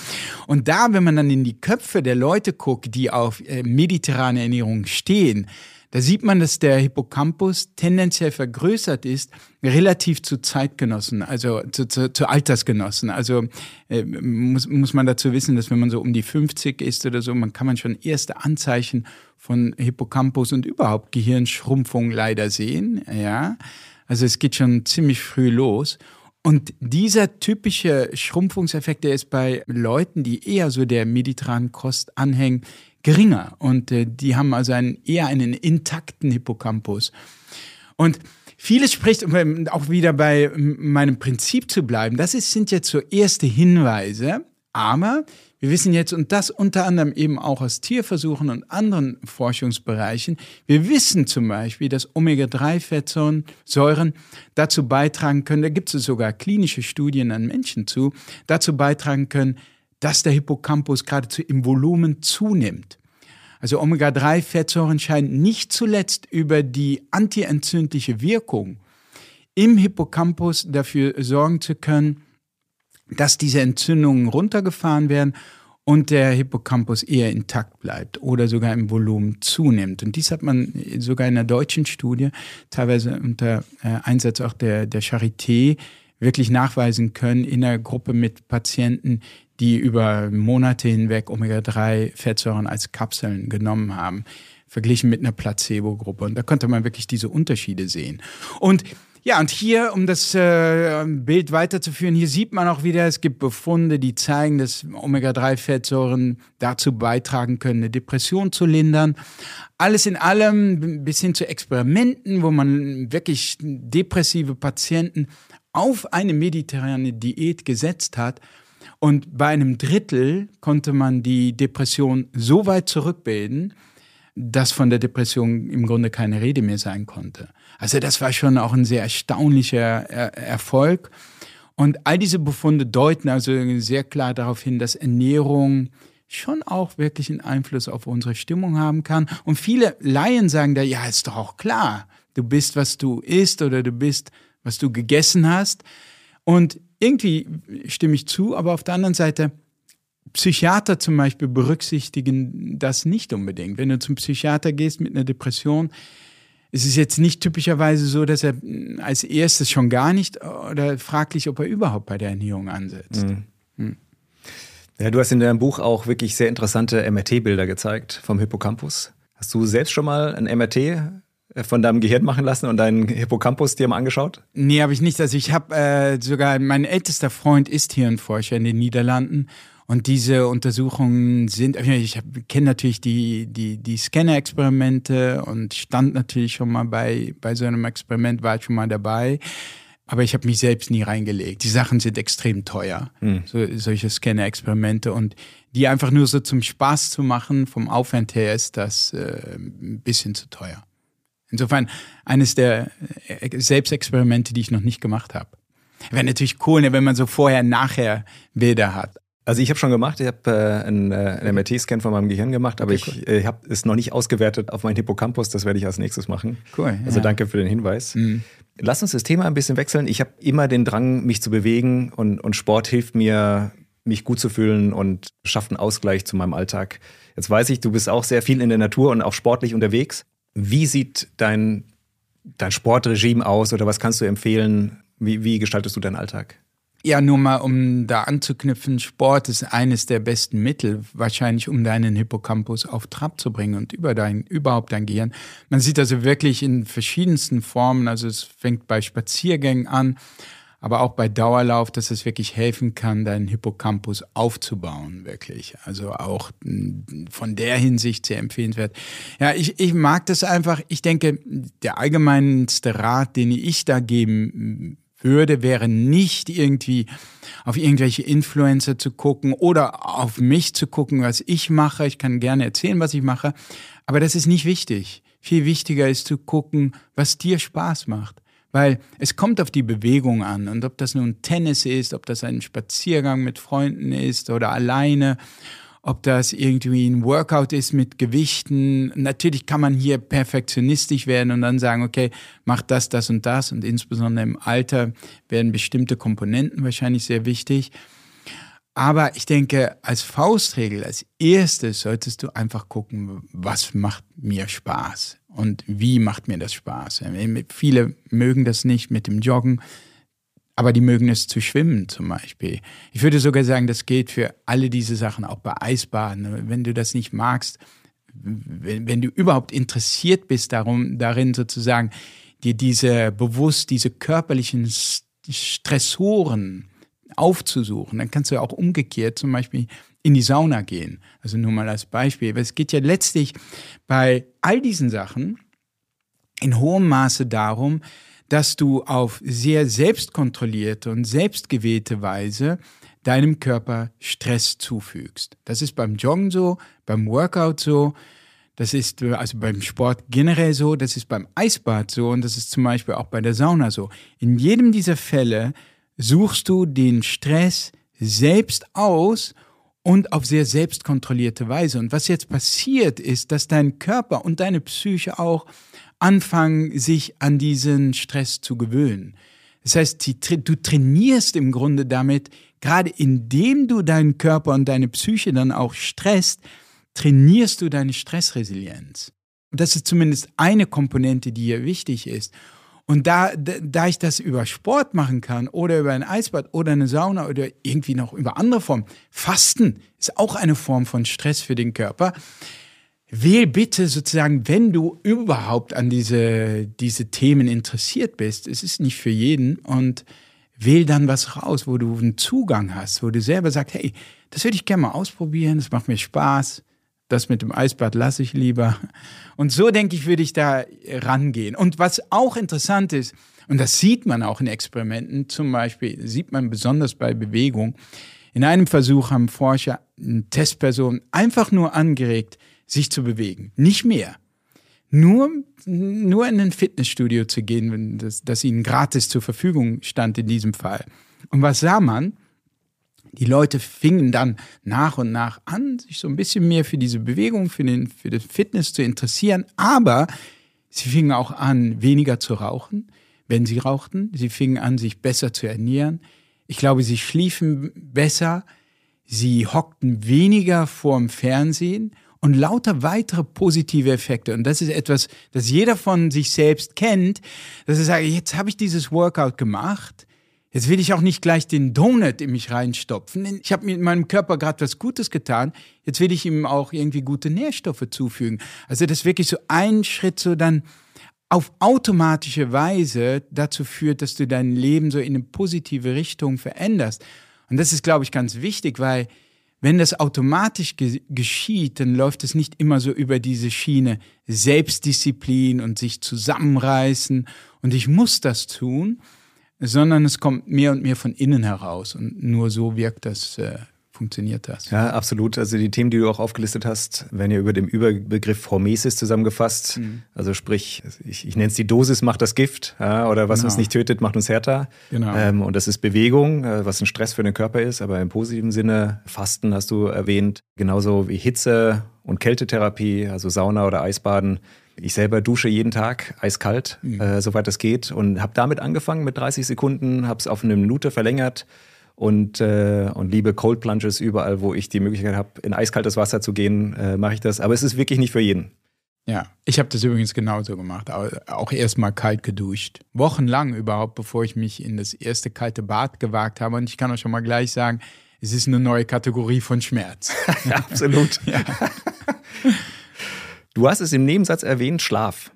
Und da, wenn man dann in die Köpfe der Leute guckt, die auf äh, mediterrane Ernährung stehen, da sieht man, dass der Hippocampus tendenziell vergrößert ist, relativ zu Zeitgenossen, also zu, zu, zu Altersgenossen. Also äh, muss, muss man dazu wissen, dass wenn man so um die 50 ist oder so, man kann man schon erste Anzeichen von Hippocampus und überhaupt Gehirnschrumpfung leider sehen. Ja, also es geht schon ziemlich früh los. Und dieser typische Schrumpfungseffekt, der ist bei Leuten, die eher so der mediterranen Kost anhängen, geringer und äh, die haben also einen, eher einen intakten Hippocampus. Und vieles spricht, um auch wieder bei meinem Prinzip zu bleiben, das ist, sind jetzt so erste Hinweise, aber wir wissen jetzt, und das unter anderem eben auch aus Tierversuchen und anderen Forschungsbereichen, wir wissen zum Beispiel, dass Omega-3-Fettsäuren dazu beitragen können, da gibt es sogar klinische Studien an Menschen zu, dazu beitragen können, dass der Hippocampus geradezu im Volumen zunimmt. Also Omega-3-Fettsäuren scheinen nicht zuletzt über die antientzündliche Wirkung im Hippocampus dafür sorgen zu können, dass diese Entzündungen runtergefahren werden und der Hippocampus eher intakt bleibt oder sogar im Volumen zunimmt. Und dies hat man sogar in einer deutschen Studie, teilweise unter äh, Einsatz auch der, der Charité, wirklich nachweisen können in einer Gruppe mit Patienten, die über Monate hinweg Omega-3-Fettsäuren als Kapseln genommen haben, verglichen mit einer Placebo-Gruppe. Und da konnte man wirklich diese Unterschiede sehen. Und ja, und hier, um das äh, Bild weiterzuführen, hier sieht man auch wieder, es gibt Befunde, die zeigen, dass Omega-3-Fettsäuren dazu beitragen können, eine Depression zu lindern. Alles in allem bis hin zu Experimenten, wo man wirklich depressive Patienten auf eine mediterrane Diät gesetzt hat. Und bei einem Drittel konnte man die Depression so weit zurückbilden, dass von der Depression im Grunde keine Rede mehr sein konnte. Also das war schon auch ein sehr erstaunlicher er Erfolg. Und all diese Befunde deuten also sehr klar darauf hin, dass Ernährung schon auch wirklich einen Einfluss auf unsere Stimmung haben kann. Und viele Laien sagen da, ja, ist doch auch klar, du bist, was du isst oder du bist, was du gegessen hast. Und irgendwie stimme ich zu, aber auf der anderen Seite, Psychiater zum Beispiel berücksichtigen das nicht unbedingt. Wenn du zum Psychiater gehst mit einer Depression, ist es jetzt nicht typischerweise so, dass er als erstes schon gar nicht oder fraglich, ob er überhaupt bei der Ernährung ansetzt. Mhm. Hm. Ja, du hast in deinem Buch auch wirklich sehr interessante MRT-Bilder gezeigt vom Hippocampus. Hast du selbst schon mal ein MRT von deinem Gehirn machen lassen und deinen Hippocampus dir mal angeschaut? Nee, habe ich nicht. Also ich habe äh, sogar, mein ältester Freund ist Hirnforscher in den Niederlanden und diese Untersuchungen sind, ich kenne natürlich die, die, die Scanner-Experimente und stand natürlich schon mal bei, bei so einem Experiment, war ich schon mal dabei. Aber ich habe mich selbst nie reingelegt. Die Sachen sind extrem teuer, hm. so, solche Scanner-Experimente. Und die einfach nur so zum Spaß zu machen, vom Aufwand her, ist das äh, ein bisschen zu teuer. Insofern eines der äh, Selbstexperimente, die ich noch nicht gemacht habe. Wäre natürlich cool, ne, wenn man so vorher-nachher Bilder hat. Also ich habe schon gemacht, ich habe äh, einen, äh, einen MRT-Scan von meinem Gehirn gemacht, aber okay, ich äh, habe es noch nicht ausgewertet auf meinen Hippocampus, das werde ich als nächstes machen. Cool. Also ja. danke für den Hinweis. Mhm. Lass uns das Thema ein bisschen wechseln. Ich habe immer den Drang, mich zu bewegen und, und Sport hilft mir, mich gut zu fühlen und schafft einen Ausgleich zu meinem Alltag. Jetzt weiß ich, du bist auch sehr viel in der Natur und auch sportlich unterwegs. Wie sieht dein, dein Sportregime aus oder was kannst du empfehlen? Wie, wie gestaltest du deinen Alltag? Ja, nur mal, um da anzuknüpfen, Sport ist eines der besten Mittel, wahrscheinlich, um deinen Hippocampus auf Trab zu bringen und über dein, überhaupt dein Gehirn. Man sieht also wirklich in verschiedensten Formen, also es fängt bei Spaziergängen an, aber auch bei Dauerlauf, dass es wirklich helfen kann, deinen Hippocampus aufzubauen, wirklich. Also auch von der Hinsicht sehr empfehlenswert. Ja, ich, ich mag das einfach. Ich denke, der allgemeinste Rat, den ich da geben würde, wäre nicht irgendwie auf irgendwelche Influencer zu gucken oder auf mich zu gucken, was ich mache. Ich kann gerne erzählen, was ich mache, aber das ist nicht wichtig. Viel wichtiger ist zu gucken, was dir Spaß macht. Weil es kommt auf die Bewegung an und ob das nun Tennis ist, ob das ein Spaziergang mit Freunden ist oder alleine ob das irgendwie ein Workout ist mit Gewichten. Natürlich kann man hier perfektionistisch werden und dann sagen, okay, mach das, das und das. Und insbesondere im Alter werden bestimmte Komponenten wahrscheinlich sehr wichtig. Aber ich denke, als Faustregel, als erstes solltest du einfach gucken, was macht mir Spaß und wie macht mir das Spaß. Viele mögen das nicht mit dem Joggen aber die mögen es zu schwimmen zum Beispiel. Ich würde sogar sagen, das gilt für alle diese Sachen, auch bei Eisbaden. Wenn du das nicht magst, wenn, wenn du überhaupt interessiert bist darum, darin sozusagen, dir diese bewusst, diese körperlichen Stressoren aufzusuchen, dann kannst du auch umgekehrt zum Beispiel in die Sauna gehen. Also nur mal als Beispiel. es geht ja letztlich bei all diesen Sachen in hohem Maße darum, dass du auf sehr selbstkontrollierte und selbstgewählte Weise deinem Körper Stress zufügst. Das ist beim Joggen so, beim Workout so, das ist also beim Sport generell so, das ist beim Eisbad so und das ist zum Beispiel auch bei der Sauna so. In jedem dieser Fälle suchst du den Stress selbst aus und auf sehr selbstkontrollierte Weise. Und was jetzt passiert ist, dass dein Körper und deine Psyche auch anfangen, sich an diesen Stress zu gewöhnen. Das heißt, du trainierst im Grunde damit gerade indem du deinen Körper und deine Psyche dann auch stresst, trainierst du deine Stressresilienz. Und das ist zumindest eine Komponente, die hier wichtig ist. Und da, da ich das über Sport machen kann oder über ein Eisbad oder eine Sauna oder irgendwie noch über andere Formen, Fasten ist auch eine Form von Stress für den Körper. Wähl bitte sozusagen, wenn du überhaupt an diese, diese Themen interessiert bist, es ist nicht für jeden und wähl dann was raus, wo du einen Zugang hast, wo du selber sagst, hey, das würde ich gerne mal ausprobieren, das macht mir Spaß das mit dem Eisbad lasse ich lieber. Und so denke ich, würde ich da rangehen. Und was auch interessant ist, und das sieht man auch in Experimenten, zum Beispiel sieht man besonders bei Bewegung, in einem Versuch haben Forscher eine Testperson einfach nur angeregt, sich zu bewegen, nicht mehr. Nur, nur in ein Fitnessstudio zu gehen, das, das ihnen gratis zur Verfügung stand in diesem Fall. Und was sah man? Die Leute fingen dann nach und nach an, sich so ein bisschen mehr für diese Bewegung, für den, für den Fitness zu interessieren, aber sie fingen auch an, weniger zu rauchen, wenn sie rauchten. Sie fingen an, sich besser zu ernähren. Ich glaube, sie schliefen besser, sie hockten weniger vorm Fernsehen und lauter weitere positive Effekte. Und das ist etwas, das jeder von sich selbst kennt, dass er sagt, jetzt habe ich dieses Workout gemacht, Jetzt will ich auch nicht gleich den Donut in mich reinstopfen. Ich habe meinem Körper gerade was Gutes getan. Jetzt will ich ihm auch irgendwie gute Nährstoffe zufügen. Also das wirklich so ein Schritt so dann auf automatische Weise dazu führt, dass du dein Leben so in eine positive Richtung veränderst. Und das ist, glaube ich, ganz wichtig, weil wenn das automatisch ge geschieht, dann läuft es nicht immer so über diese Schiene Selbstdisziplin und sich zusammenreißen und ich muss das tun, sondern es kommt mehr und mehr von innen heraus und nur so wirkt das, äh, funktioniert das. Ja, absolut. Also die Themen, die du auch aufgelistet hast, werden ja über dem Überbegriff Hormesis zusammengefasst. Mhm. Also sprich, ich, ich nenne es die Dosis macht das Gift ja, oder was genau. uns nicht tötet, macht uns härter. Genau. Ähm, und das ist Bewegung, äh, was ein Stress für den Körper ist, aber im positiven Sinne, Fasten hast du erwähnt, genauso wie Hitze und Kältetherapie, also Sauna oder Eisbaden ich selber dusche jeden Tag eiskalt, mhm. äh, soweit das geht. Und habe damit angefangen mit 30 Sekunden, habe es auf eine Minute verlängert und, äh, und liebe Cold Plunges überall, wo ich die Möglichkeit habe, in eiskaltes Wasser zu gehen, äh, mache ich das. Aber es ist wirklich nicht für jeden. Ja, ich habe das übrigens genauso gemacht. Auch erstmal kalt geduscht. Wochenlang überhaupt, bevor ich mich in das erste kalte Bad gewagt habe. Und ich kann euch schon mal gleich sagen, es ist eine neue Kategorie von Schmerz. Absolut. ja. Du hast es im Nebensatz erwähnt, Schlaf.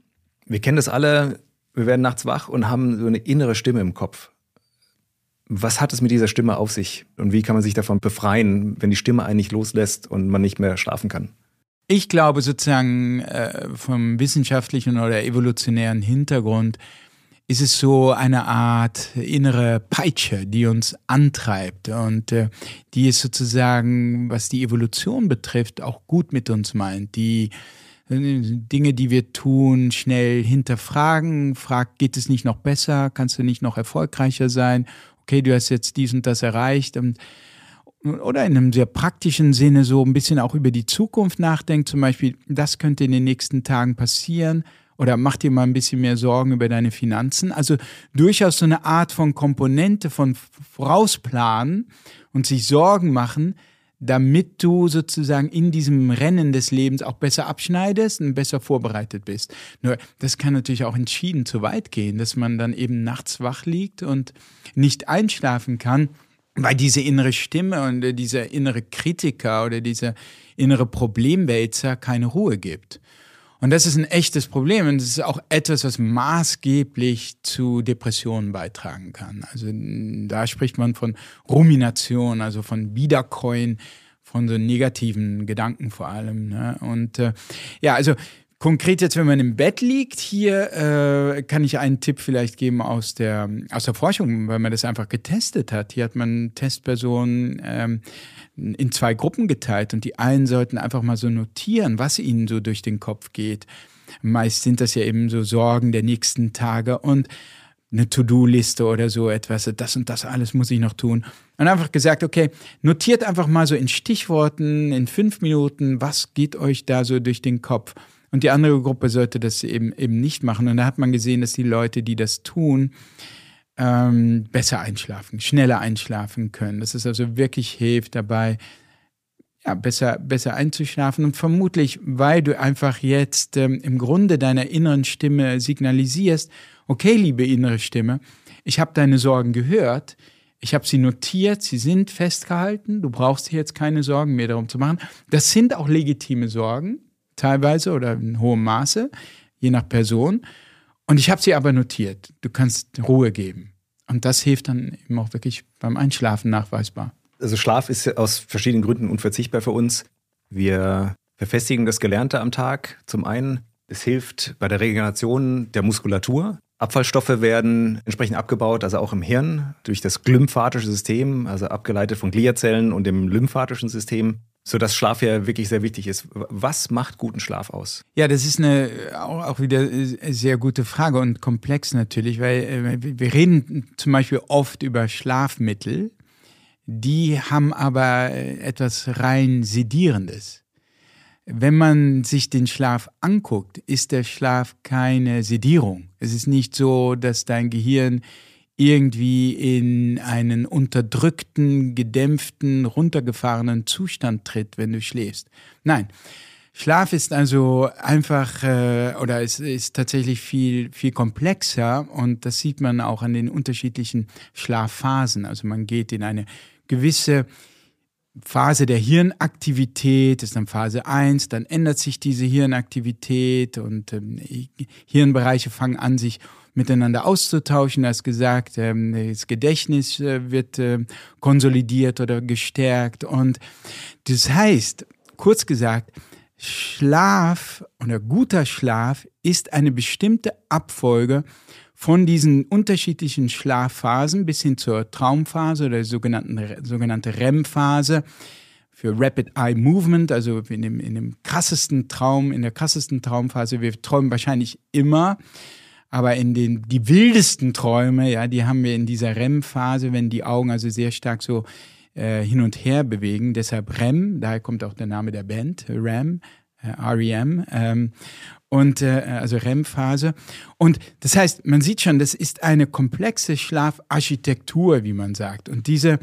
Wir kennen das alle, wir werden nachts wach und haben so eine innere Stimme im Kopf. Was hat es mit dieser Stimme auf sich und wie kann man sich davon befreien, wenn die Stimme einen nicht loslässt und man nicht mehr schlafen kann? Ich glaube sozusagen äh, vom wissenschaftlichen oder evolutionären Hintergrund ist es so eine Art innere Peitsche, die uns antreibt und äh, die es sozusagen, was die Evolution betrifft, auch gut mit uns meint, die Dinge, die wir tun, schnell hinterfragen, fragt, geht es nicht noch besser, kannst du nicht noch erfolgreicher sein, okay, du hast jetzt dies und das erreicht. Und oder in einem sehr praktischen Sinne so ein bisschen auch über die Zukunft nachdenkt, zum Beispiel, das könnte in den nächsten Tagen passieren. Oder mach dir mal ein bisschen mehr Sorgen über deine Finanzen. Also durchaus so eine Art von Komponente von Vorausplanen und sich Sorgen machen, damit du sozusagen in diesem Rennen des Lebens auch besser abschneidest und besser vorbereitet bist. Nur das kann natürlich auch entschieden zu weit gehen, dass man dann eben nachts wach liegt und nicht einschlafen kann, weil diese innere Stimme und dieser innere Kritiker oder dieser innere Problemwälzer keine Ruhe gibt. Und das ist ein echtes Problem und das ist auch etwas, was maßgeblich zu Depressionen beitragen kann. Also da spricht man von Rumination, also von Wiederkäuen, von so negativen Gedanken vor allem. Ne? Und äh, ja, also Konkret jetzt, wenn man im Bett liegt, hier äh, kann ich einen Tipp vielleicht geben aus der, aus der Forschung, weil man das einfach getestet hat. Hier hat man Testpersonen ähm, in zwei Gruppen geteilt und die einen sollten einfach mal so notieren, was ihnen so durch den Kopf geht. Meist sind das ja eben so Sorgen der nächsten Tage und eine To-Do-Liste oder so etwas, das und das alles muss ich noch tun. Und einfach gesagt, okay, notiert einfach mal so in Stichworten, in fünf Minuten, was geht euch da so durch den Kopf. Und die andere Gruppe sollte das eben, eben nicht machen. Und da hat man gesehen, dass die Leute, die das tun, ähm, besser einschlafen, schneller einschlafen können. Dass es also wirklich hilft dabei, ja, besser, besser einzuschlafen. Und vermutlich, weil du einfach jetzt ähm, im Grunde deiner inneren Stimme signalisierst, okay, liebe innere Stimme, ich habe deine Sorgen gehört, ich habe sie notiert, sie sind festgehalten, du brauchst dir jetzt keine Sorgen mehr darum zu machen. Das sind auch legitime Sorgen, teilweise oder in hohem Maße, je nach Person. Und ich habe sie aber notiert. Du kannst Ruhe geben. Und das hilft dann eben auch wirklich beim Einschlafen nachweisbar. Also Schlaf ist aus verschiedenen Gründen unverzichtbar für uns. Wir verfestigen das Gelernte am Tag. Zum einen, es hilft bei der Regeneration der Muskulatur. Abfallstoffe werden entsprechend abgebaut, also auch im Hirn durch das glymphatische System, also abgeleitet von Gliazellen und dem lymphatischen System, sodass Schlaf ja wirklich sehr wichtig ist. Was macht guten Schlaf aus? Ja, das ist eine auch wieder sehr gute Frage und komplex natürlich, weil äh, wir reden zum Beispiel oft über Schlafmittel, die haben aber etwas rein Sedierendes. Wenn man sich den Schlaf anguckt, ist der Schlaf keine Sedierung. Es ist nicht so, dass dein Gehirn irgendwie in einen unterdrückten, gedämpften, runtergefahrenen Zustand tritt, wenn du schläfst. Nein. Schlaf ist also einfach äh, oder es ist tatsächlich viel viel komplexer und das sieht man auch an den unterschiedlichen Schlafphasen. Also man geht in eine gewisse Phase der Hirnaktivität, ist dann Phase 1, dann ändert sich diese Hirnaktivität und ähm, Hirnbereiche fangen an, sich miteinander auszutauschen. Als gesagt, ähm, das Gedächtnis äh, wird äh, konsolidiert oder gestärkt. Und das heißt, kurz gesagt, Schlaf oder guter Schlaf ist eine bestimmte Abfolge von diesen unterschiedlichen Schlafphasen bis hin zur Traumphase oder sogenannten, sogenannte REM-Phase für Rapid Eye Movement, also in dem, in dem krassesten Traum, in der krassesten Traumphase. Wir träumen wahrscheinlich immer, aber in den die wildesten Träume, ja, die haben wir in dieser REM-Phase, wenn die Augen also sehr stark so äh, hin und her bewegen. Deshalb REM, daher kommt auch der Name der Band, REM, äh, REM. Ähm, und äh, also REM-Phase. Und das heißt, man sieht schon, das ist eine komplexe Schlafarchitektur, wie man sagt. Und diese,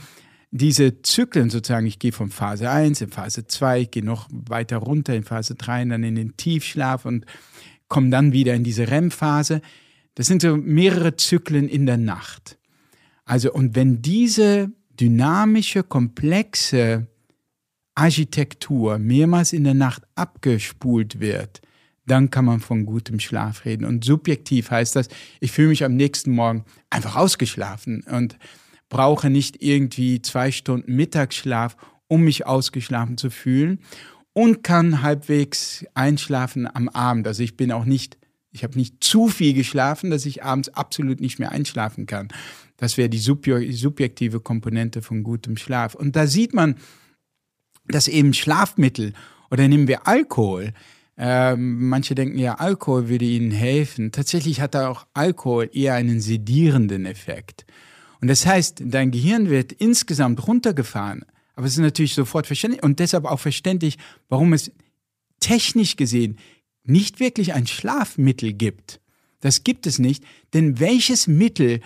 diese Zyklen sozusagen, ich gehe von Phase 1 in Phase 2, ich gehe noch weiter runter in Phase 3 und dann in den Tiefschlaf und komme dann wieder in diese REM-Phase. Das sind so mehrere Zyklen in der Nacht. Also, und wenn diese dynamische, komplexe Architektur mehrmals in der Nacht abgespult wird, dann kann man von gutem Schlaf reden. Und subjektiv heißt das, ich fühle mich am nächsten Morgen einfach ausgeschlafen und brauche nicht irgendwie zwei Stunden Mittagsschlaf, um mich ausgeschlafen zu fühlen und kann halbwegs einschlafen am Abend. Also ich bin auch nicht, ich habe nicht zu viel geschlafen, dass ich abends absolut nicht mehr einschlafen kann. Das wäre die subjektive Komponente von gutem Schlaf. Und da sieht man, dass eben Schlafmittel oder nehmen wir Alkohol, ähm, manche denken ja, Alkohol würde ihnen helfen. Tatsächlich hat da auch Alkohol eher einen sedierenden Effekt. Und das heißt, dein Gehirn wird insgesamt runtergefahren. Aber es ist natürlich sofort verständlich und deshalb auch verständlich, warum es technisch gesehen nicht wirklich ein Schlafmittel gibt. Das gibt es nicht, denn welches Mittel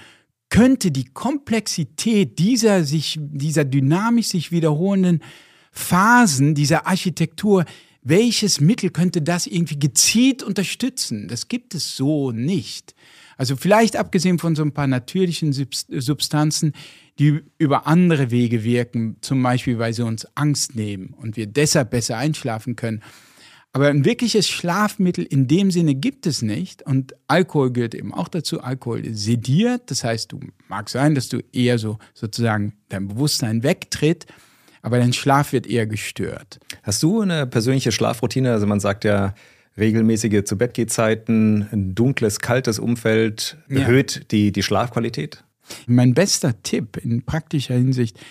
könnte die Komplexität dieser sich, dieser dynamisch sich wiederholenden Phasen, dieser Architektur welches Mittel könnte das irgendwie gezielt unterstützen? Das gibt es so nicht. Also vielleicht abgesehen von so ein paar natürlichen Substanzen, die über andere Wege wirken, zum Beispiel weil sie uns Angst nehmen und wir deshalb besser einschlafen können. Aber ein wirkliches Schlafmittel in dem Sinne gibt es nicht. Und Alkohol gehört eben auch dazu. Alkohol sediert. Das heißt, du mag sein, dass du eher so sozusagen dein Bewusstsein wegtritt aber dein Schlaf wird eher gestört. Hast du eine persönliche Schlafroutine? Also man sagt ja, regelmäßige zu Bett Zeiten, ein dunkles, kaltes Umfeld erhöht ja. die, die Schlafqualität? Mein bester Tipp in praktischer Hinsicht ist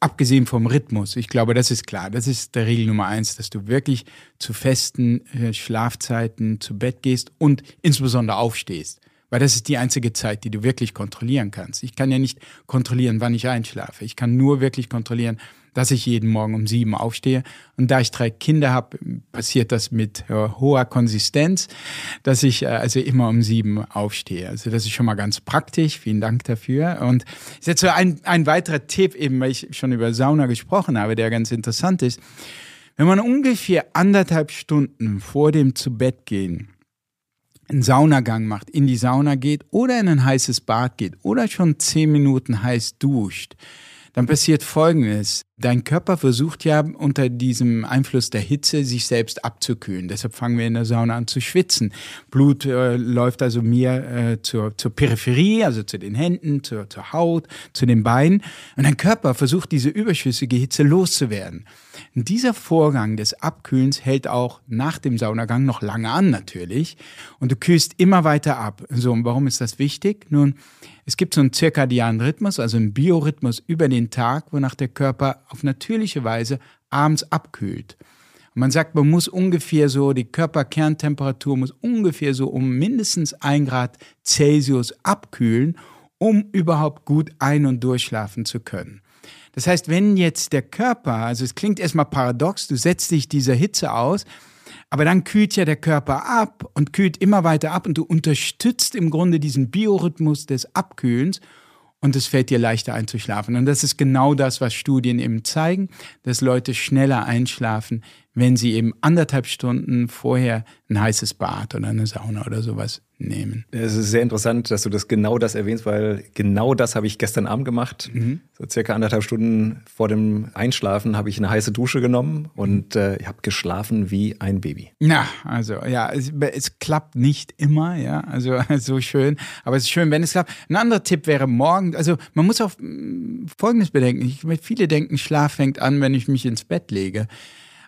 abgesehen vom Rhythmus. Ich glaube, das ist klar. Das ist der Regel Nummer eins, dass du wirklich zu festen äh, Schlafzeiten zu Bett gehst und insbesondere aufstehst. Weil das ist die einzige Zeit, die du wirklich kontrollieren kannst. Ich kann ja nicht kontrollieren, wann ich einschlafe. Ich kann nur wirklich kontrollieren, dass ich jeden Morgen um sieben aufstehe. Und da ich drei Kinder habe, passiert das mit äh, hoher Konsistenz, dass ich äh, also immer um sieben aufstehe. Also das ist schon mal ganz praktisch. Vielen Dank dafür. Und jetzt so ein, ein weiterer Tipp, eben weil ich schon über Sauna gesprochen habe, der ganz interessant ist. Wenn man ungefähr anderthalb Stunden vor dem Zubettgehen einen Saunagang macht, in die Sauna geht oder in ein heißes Bad geht oder schon zehn Minuten heiß duscht, dann passiert Folgendes. Dein Körper versucht ja unter diesem Einfluss der Hitze sich selbst abzukühlen. Deshalb fangen wir in der Sauna an zu schwitzen. Blut äh, läuft also mir äh, zur, zur Peripherie, also zu den Händen, zur, zur Haut, zu den Beinen. Und dein Körper versucht diese überschüssige Hitze loszuwerden. Und dieser Vorgang des Abkühlens hält auch nach dem Saunagang noch lange an natürlich. Und du kühlst immer weiter ab. So, und warum ist das wichtig? Nun, es gibt so einen zirkadianen Rhythmus, also einen Biorhythmus über den Tag, wonach der Körper auf natürliche Weise abends abkühlt. Und man sagt, man muss ungefähr so, die Körperkerntemperatur muss ungefähr so um mindestens ein Grad Celsius abkühlen, um überhaupt gut ein- und durchschlafen zu können. Das heißt, wenn jetzt der Körper, also es klingt erstmal paradox, du setzt dich dieser Hitze aus, aber dann kühlt ja der Körper ab und kühlt immer weiter ab und du unterstützt im Grunde diesen Biorhythmus des Abkühlens und es fällt dir leichter einzuschlafen. Und das ist genau das, was Studien eben zeigen, dass Leute schneller einschlafen, wenn sie eben anderthalb Stunden vorher ein heißes Bad oder eine Sauna oder sowas nehmen. Es ist sehr interessant, dass du das genau das erwähnst, weil genau das habe ich gestern Abend gemacht. Mhm. So circa anderthalb Stunden vor dem Einschlafen habe ich eine heiße Dusche genommen und äh, ich habe geschlafen wie ein Baby. Ja, also ja, es, es, klappt nicht immer, ja, also so schön, aber es ist schön, wenn es klappt. Ein anderer Tipp wäre morgen, also man muss auf mm, Folgendes bedenken. Ich, viele denken, Schlaf fängt an, wenn ich mich ins Bett lege.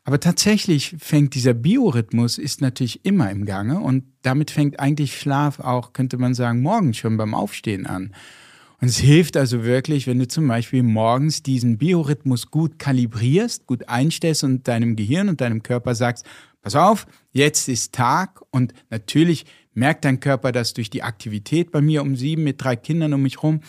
Aber tatsächlich fängt dieser Biorhythmus ist natürlich immer im Gange und damit fängt eigentlich Schlaf auch, könnte man sagen, morgens schon beim Aufstehen an. Und es hilft also wirklich, wenn du zum Beispiel morgens diesen Biorhythmus gut kalibrierst, gut einstellst und deinem Gehirn und deinem Körper sagst, pass auf, jetzt ist Tag und natürlich merkt dein Körper das durch die Aktivität bei mir um sieben mit drei Kindern um mich rum.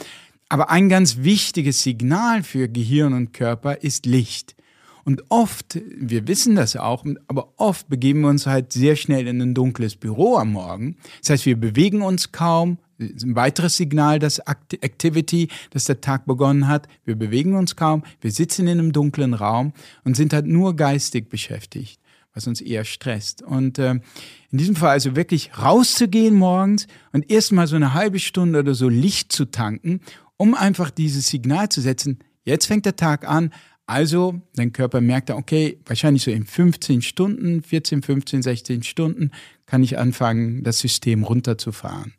Aber ein ganz wichtiges Signal für Gehirn und Körper ist Licht. Und oft, wir wissen das auch, aber oft begeben wir uns halt sehr schnell in ein dunkles Büro am Morgen. Das heißt, wir bewegen uns kaum. Ein weiteres Signal, dass Activity, dass der Tag begonnen hat. Wir bewegen uns kaum. Wir sitzen in einem dunklen Raum und sind halt nur geistig beschäftigt, was uns eher stresst. Und äh, in diesem Fall also wirklich rauszugehen morgens und erstmal so eine halbe Stunde oder so Licht zu tanken, um einfach dieses Signal zu setzen. Jetzt fängt der Tag an, also, dein Körper merkt, okay, wahrscheinlich so in 15 Stunden, 14, 15, 16 Stunden kann ich anfangen, das System runterzufahren.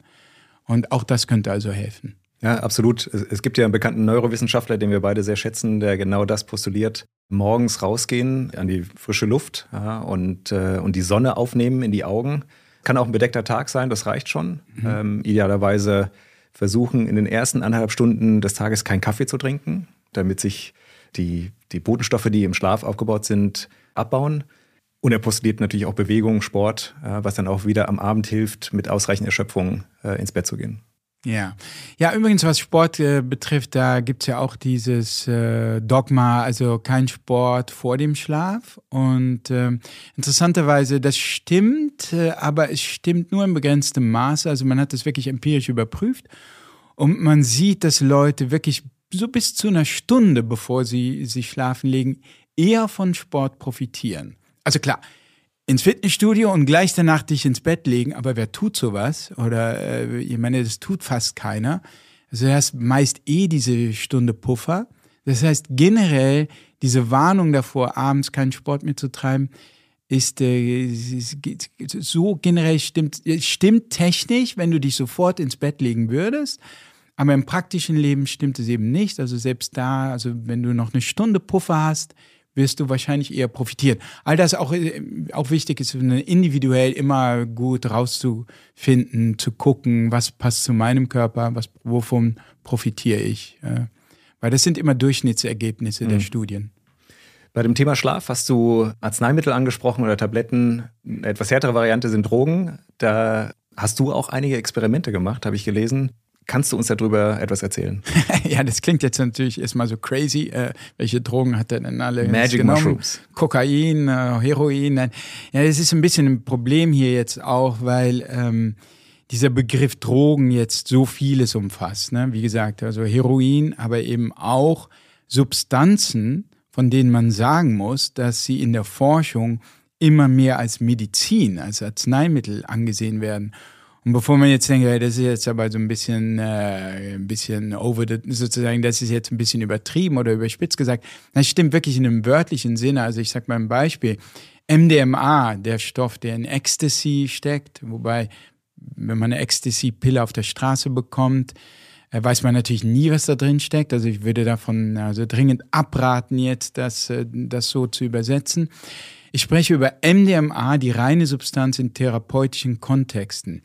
Und auch das könnte also helfen. Ja, absolut. Es gibt ja einen bekannten Neurowissenschaftler, den wir beide sehr schätzen, der genau das postuliert. Morgens rausgehen an die frische Luft ja, und, äh, und die Sonne aufnehmen in die Augen. Kann auch ein bedeckter Tag sein, das reicht schon. Mhm. Ähm, idealerweise versuchen, in den ersten anderthalb Stunden des Tages keinen Kaffee zu trinken, damit sich die, die Botenstoffe, die im Schlaf aufgebaut sind, abbauen. Und er postuliert natürlich auch Bewegung, Sport, äh, was dann auch wieder am Abend hilft, mit ausreichend Erschöpfung äh, ins Bett zu gehen. Ja. Ja, übrigens, was Sport äh, betrifft, da gibt es ja auch dieses äh, Dogma, also kein Sport vor dem Schlaf. Und äh, interessanterweise, das stimmt, äh, aber es stimmt nur in begrenztem Maße. Also man hat das wirklich empirisch überprüft. Und man sieht, dass Leute wirklich so bis zu einer Stunde, bevor sie sich schlafen legen, eher von Sport profitieren. Also klar, ins Fitnessstudio und gleich danach dich ins Bett legen, aber wer tut sowas? Oder äh, ich meine, das tut fast keiner. Also du hast meist eh diese Stunde Puffer. Das heißt, generell diese Warnung davor, abends keinen Sport mehr zu treiben, ist äh, so generell stimmt, stimmt technisch, wenn du dich sofort ins Bett legen würdest. Aber im praktischen Leben stimmt es eben nicht. Also selbst da, also wenn du noch eine Stunde Puffer hast, wirst du wahrscheinlich eher profitieren. All das auch, äh, auch wichtig ist, individuell immer gut rauszufinden, zu gucken, was passt zu meinem Körper, was, wovon profitiere ich. Weil das sind immer Durchschnittsergebnisse mhm. der Studien. Bei dem Thema Schlaf hast du Arzneimittel angesprochen oder Tabletten. Eine etwas härtere Variante sind Drogen. Da Hast du auch einige Experimente gemacht, habe ich gelesen. Kannst du uns darüber etwas erzählen? ja, das klingt jetzt natürlich erstmal so crazy. Äh, welche Drogen hat er denn alle Magic genommen? Mushrooms. Kokain, äh, Heroin. Nein. Ja, das ist ein bisschen ein Problem hier jetzt auch, weil ähm, dieser Begriff Drogen jetzt so vieles umfasst. Ne? Wie gesagt, also Heroin, aber eben auch Substanzen, von denen man sagen muss, dass sie in der Forschung immer mehr als Medizin, als Arzneimittel angesehen werden. Und bevor man jetzt denkt, das ist jetzt aber so ein bisschen, äh, ein bisschen over the, sozusagen, das ist jetzt ein bisschen übertrieben oder überspitzt gesagt, das stimmt wirklich in einem wörtlichen Sinne. Also ich sag mal ein Beispiel. MDMA, der Stoff, der in Ecstasy steckt, wobei, wenn man eine Ecstasy-Pille auf der Straße bekommt, äh, weiß man natürlich nie, was da drin steckt. Also ich würde davon also dringend abraten, jetzt das, äh, das so zu übersetzen. Ich spreche über MDMA, die reine Substanz in therapeutischen Kontexten.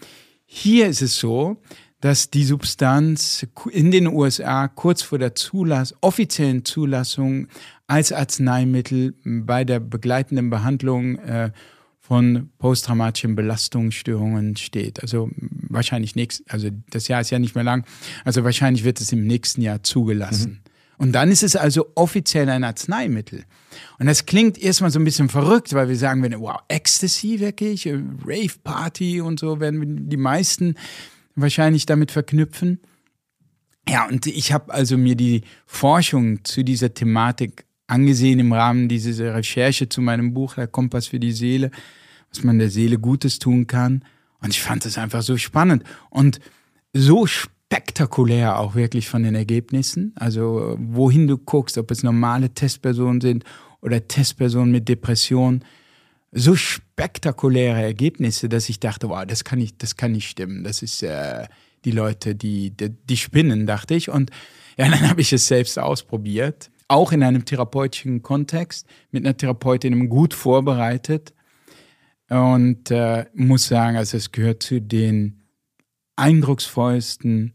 Hier ist es so, dass die Substanz in den USA kurz vor der Zulass, offiziellen Zulassung als Arzneimittel bei der begleitenden Behandlung äh, von posttraumatischen Belastungsstörungen steht. Also wahrscheinlich nächst, also das Jahr ist ja nicht mehr lang, also wahrscheinlich wird es im nächsten Jahr zugelassen. Und dann ist es also offiziell ein Arzneimittel. Und das klingt erstmal so ein bisschen verrückt, weil wir sagen, wow, Ecstasy wirklich, äh, Rave Party und so, werden die meisten wahrscheinlich damit verknüpfen. Ja, und ich habe also mir die Forschung zu dieser Thematik angesehen im Rahmen dieser Recherche zu meinem Buch Der Kompass für die Seele, was man der Seele Gutes tun kann. Und ich fand es einfach so spannend und so spannend spektakulär auch wirklich von den Ergebnissen. Also wohin du guckst, ob es normale Testpersonen sind oder Testpersonen mit Depression. So spektakuläre Ergebnisse, dass ich dachte, wow, das kann nicht, das kann nicht stimmen. Das ist äh, die Leute, die, die, die spinnen, dachte ich. Und ja, dann habe ich es selbst ausprobiert, auch in einem therapeutischen Kontext, mit einer Therapeutin gut vorbereitet. Und äh, muss sagen, also es gehört zu den eindrucksvollsten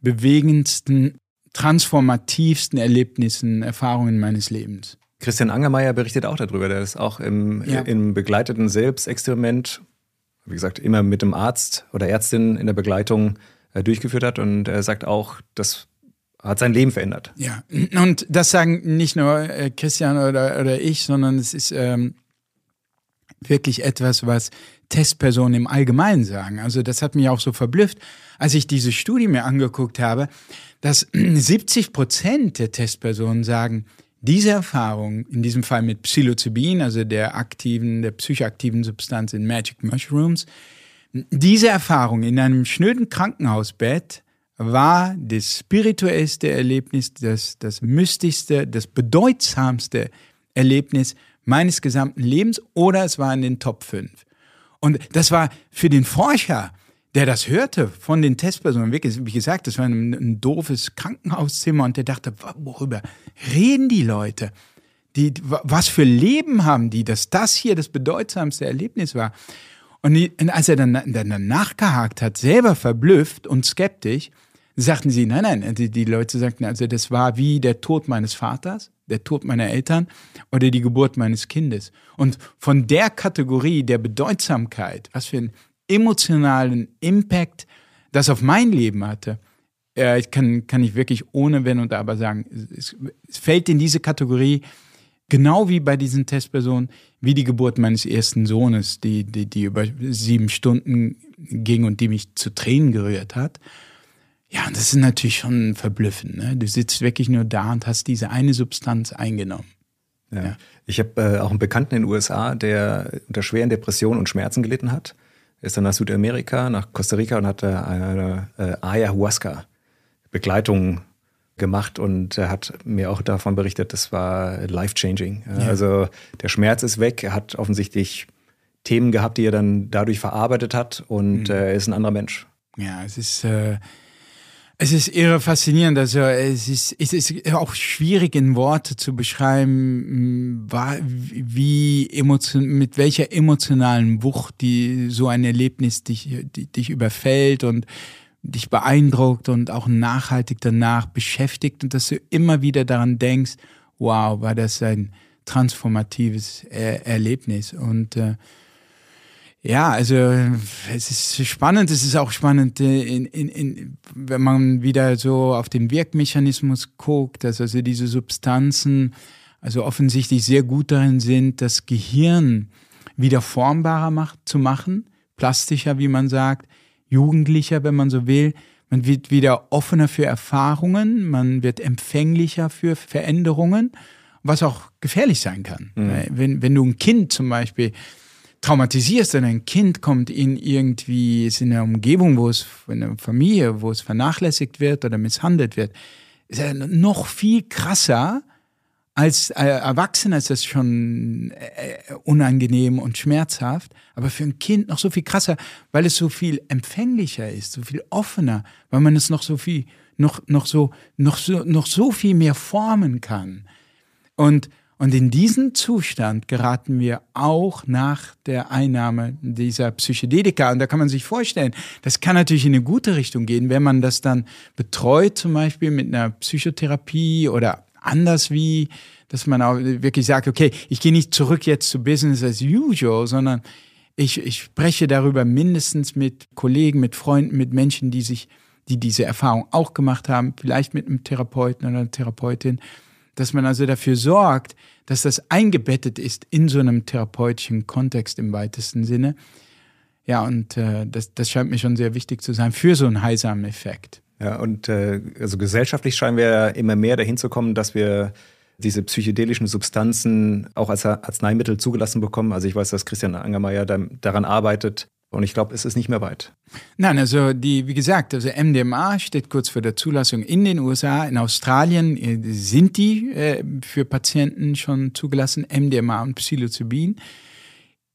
bewegendsten, transformativsten Erlebnissen, Erfahrungen meines Lebens. Christian Angermeier berichtet auch darüber, der ist auch im, ja. im begleiteten Selbstexperiment, wie gesagt, immer mit dem Arzt oder Ärztin in der Begleitung äh, durchgeführt hat und er sagt auch, das hat sein Leben verändert. Ja, und das sagen nicht nur äh, Christian oder, oder ich, sondern es ist ähm, wirklich etwas, was Testpersonen im Allgemeinen sagen. Also das hat mich auch so verblüfft, als ich diese Studie mir angeguckt habe, dass 70 Prozent der Testpersonen sagen, diese Erfahrung, in diesem Fall mit Psilocybin, also der aktiven, der psychoaktiven Substanz in Magic Mushrooms, diese Erfahrung in einem schnöden Krankenhausbett war das spirituellste Erlebnis, das, das mystischste, das bedeutsamste Erlebnis meines gesamten Lebens oder es war in den Top 5. Und das war für den Forscher, der das hörte von den Testpersonen, wirklich, wie gesagt, das war ein, ein doofes Krankenhauszimmer und der dachte, worüber reden die Leute? Die, was für Leben haben die, dass das hier das bedeutsamste Erlebnis war? Und, die, und als er dann, dann nachgehakt hat, selber verblüfft und skeptisch, sagten sie, nein, nein, die, die Leute sagten, also das war wie der Tod meines Vaters der Tod meiner Eltern oder die Geburt meines Kindes. Und von der Kategorie der Bedeutsamkeit, was für einen emotionalen Impact das auf mein Leben hatte, äh, kann, kann ich wirklich ohne Wenn und Aber sagen, es, es fällt in diese Kategorie, genau wie bei diesen Testpersonen, wie die Geburt meines ersten Sohnes, die, die, die über sieben Stunden ging und die mich zu Tränen gerührt hat. Ja, und das ist natürlich schon verblüffend. Ne? Du sitzt wirklich nur da und hast diese eine Substanz eingenommen. Ja. ja. Ich habe äh, auch einen Bekannten in den USA, der unter schweren Depressionen und Schmerzen gelitten hat. Er ist dann nach Südamerika, nach Costa Rica und hat eine, eine äh, Ayahuasca-Begleitung gemacht und er hat mir auch davon berichtet, das war life-changing. Ja. Also der Schmerz ist weg, er hat offensichtlich Themen gehabt, die er dann dadurch verarbeitet hat und mhm. äh, er ist ein anderer Mensch. Ja, es ist äh, es ist irre faszinierend. Also es ist, es ist auch schwierig in Worte zu beschreiben, wie emotion, mit welcher emotionalen Wucht die so ein Erlebnis dich, dich überfällt und dich beeindruckt und auch nachhaltig danach beschäftigt und dass du immer wieder daran denkst, wow, war das ein transformatives er Erlebnis und äh, Ja, also es ist spannend, es ist auch spannend, äh, in, in, in, wenn man wieder so auf den Wirkmechanismus guckt, dass also diese Substanzen also offensichtlich sehr gut darin sind, das Gehirn wieder formbarer macht, zu machen, plastischer, wie man sagt, jugendlicher, wenn man so will. Man wird wieder offener für Erfahrungen, man wird empfänglicher für Veränderungen, was auch gefährlich sein kann. Mhm. Wenn, wenn du ein Kind zum Beispiel traumatisierst und ein Kind kommt in irgendwie, ist in einer Umgebung, wo es, in einer Familie, wo es vernachlässigt wird oder misshandelt wird, ist er noch viel krasser als äh, Erwachsener ist das schon äh, unangenehm und schmerzhaft, aber für ein Kind noch so viel krasser, weil es so viel empfänglicher ist, so viel offener, weil man es noch so viel, noch, noch so, noch so, noch so viel mehr formen kann. Und und in diesen Zustand geraten wir auch nach der Einnahme dieser Psychedelika. Und da kann man sich vorstellen, das kann natürlich in eine gute Richtung gehen, wenn man das dann betreut, zum Beispiel mit einer Psychotherapie oder anders wie, dass man auch wirklich sagt, okay, ich gehe nicht zurück jetzt zu Business as usual, sondern ich, ich spreche darüber mindestens mit Kollegen, mit Freunden, mit Menschen, die sich, die diese Erfahrung auch gemacht haben, vielleicht mit einem Therapeuten oder einer Therapeutin dass man also dafür sorgt, dass das eingebettet ist in so einem therapeutischen Kontext im weitesten Sinne. Ja, und äh, das, das scheint mir schon sehr wichtig zu sein für so einen heilsamen Effekt. Ja, und äh, also gesellschaftlich scheinen wir immer mehr dahin zu kommen, dass wir diese psychedelischen Substanzen auch als Arzneimittel zugelassen bekommen. Also ich weiß, dass Christian Angermeier daran arbeitet, und ich glaube, es ist nicht mehr weit. Nein, also die, wie gesagt, also MDMA steht kurz vor der Zulassung in den USA. In Australien äh, sind die äh, für Patienten schon zugelassen, MDMA und Psilocybin.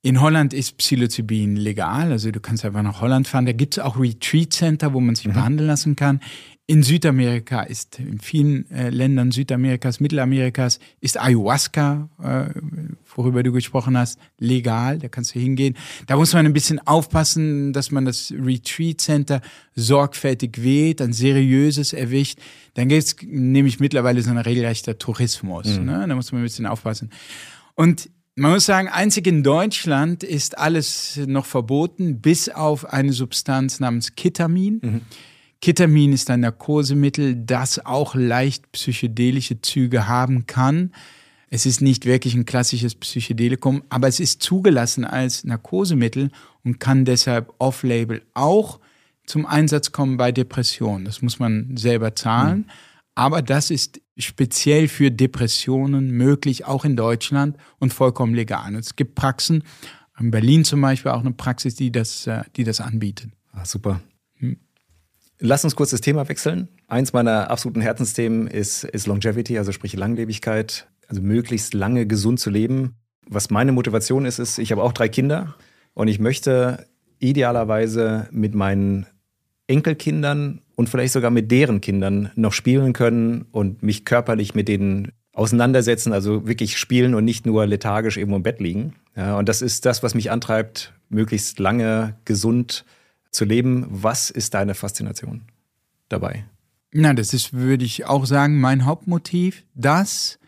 In Holland ist Psilocybin legal, also du kannst einfach nach Holland fahren. Da gibt es auch Retreat Center, wo man sich mhm. behandeln lassen kann. In Südamerika ist, in vielen äh, Ländern Südamerikas, Mittelamerikas, ist Ayahuasca, äh, worüber du gesprochen hast, legal. Da kannst du hingehen. Da muss man ein bisschen aufpassen, dass man das Retreat Center sorgfältig wählt, ein seriöses erwischt. Dann gibt es nämlich mittlerweile so ein regelrechter Tourismus. Mhm. Ne? Da muss man ein bisschen aufpassen. Und man muss sagen, einzig in Deutschland ist alles noch verboten, bis auf eine Substanz namens Ketamin. Mhm. Ketamin ist ein Narkosemittel, das auch leicht psychedelische Züge haben kann. Es ist nicht wirklich ein klassisches Psychedelikum, aber es ist zugelassen als Narkosemittel und kann deshalb off-label auch zum Einsatz kommen bei Depressionen. Das muss man selber zahlen. Mhm. Aber das ist speziell für Depressionen möglich, auch in Deutschland und vollkommen legal. Und es gibt Praxen, in Berlin zum Beispiel auch eine Praxis, die das, äh, die das anbieten. Ah, super. Lass uns kurz das Thema wechseln. Eins meiner absoluten Herzensthemen ist, ist Longevity, also sprich Langlebigkeit, also möglichst lange gesund zu leben. Was meine Motivation ist, ist, ich habe auch drei Kinder und ich möchte idealerweise mit meinen Enkelkindern und vielleicht sogar mit deren Kindern noch spielen können und mich körperlich mit denen auseinandersetzen, also wirklich spielen und nicht nur lethargisch irgendwo im Bett liegen. Ja, und das ist das, was mich antreibt, möglichst lange gesund zu zu leben. Was ist deine Faszination dabei? Na, das ist, würde ich auch sagen, mein Hauptmotiv. Das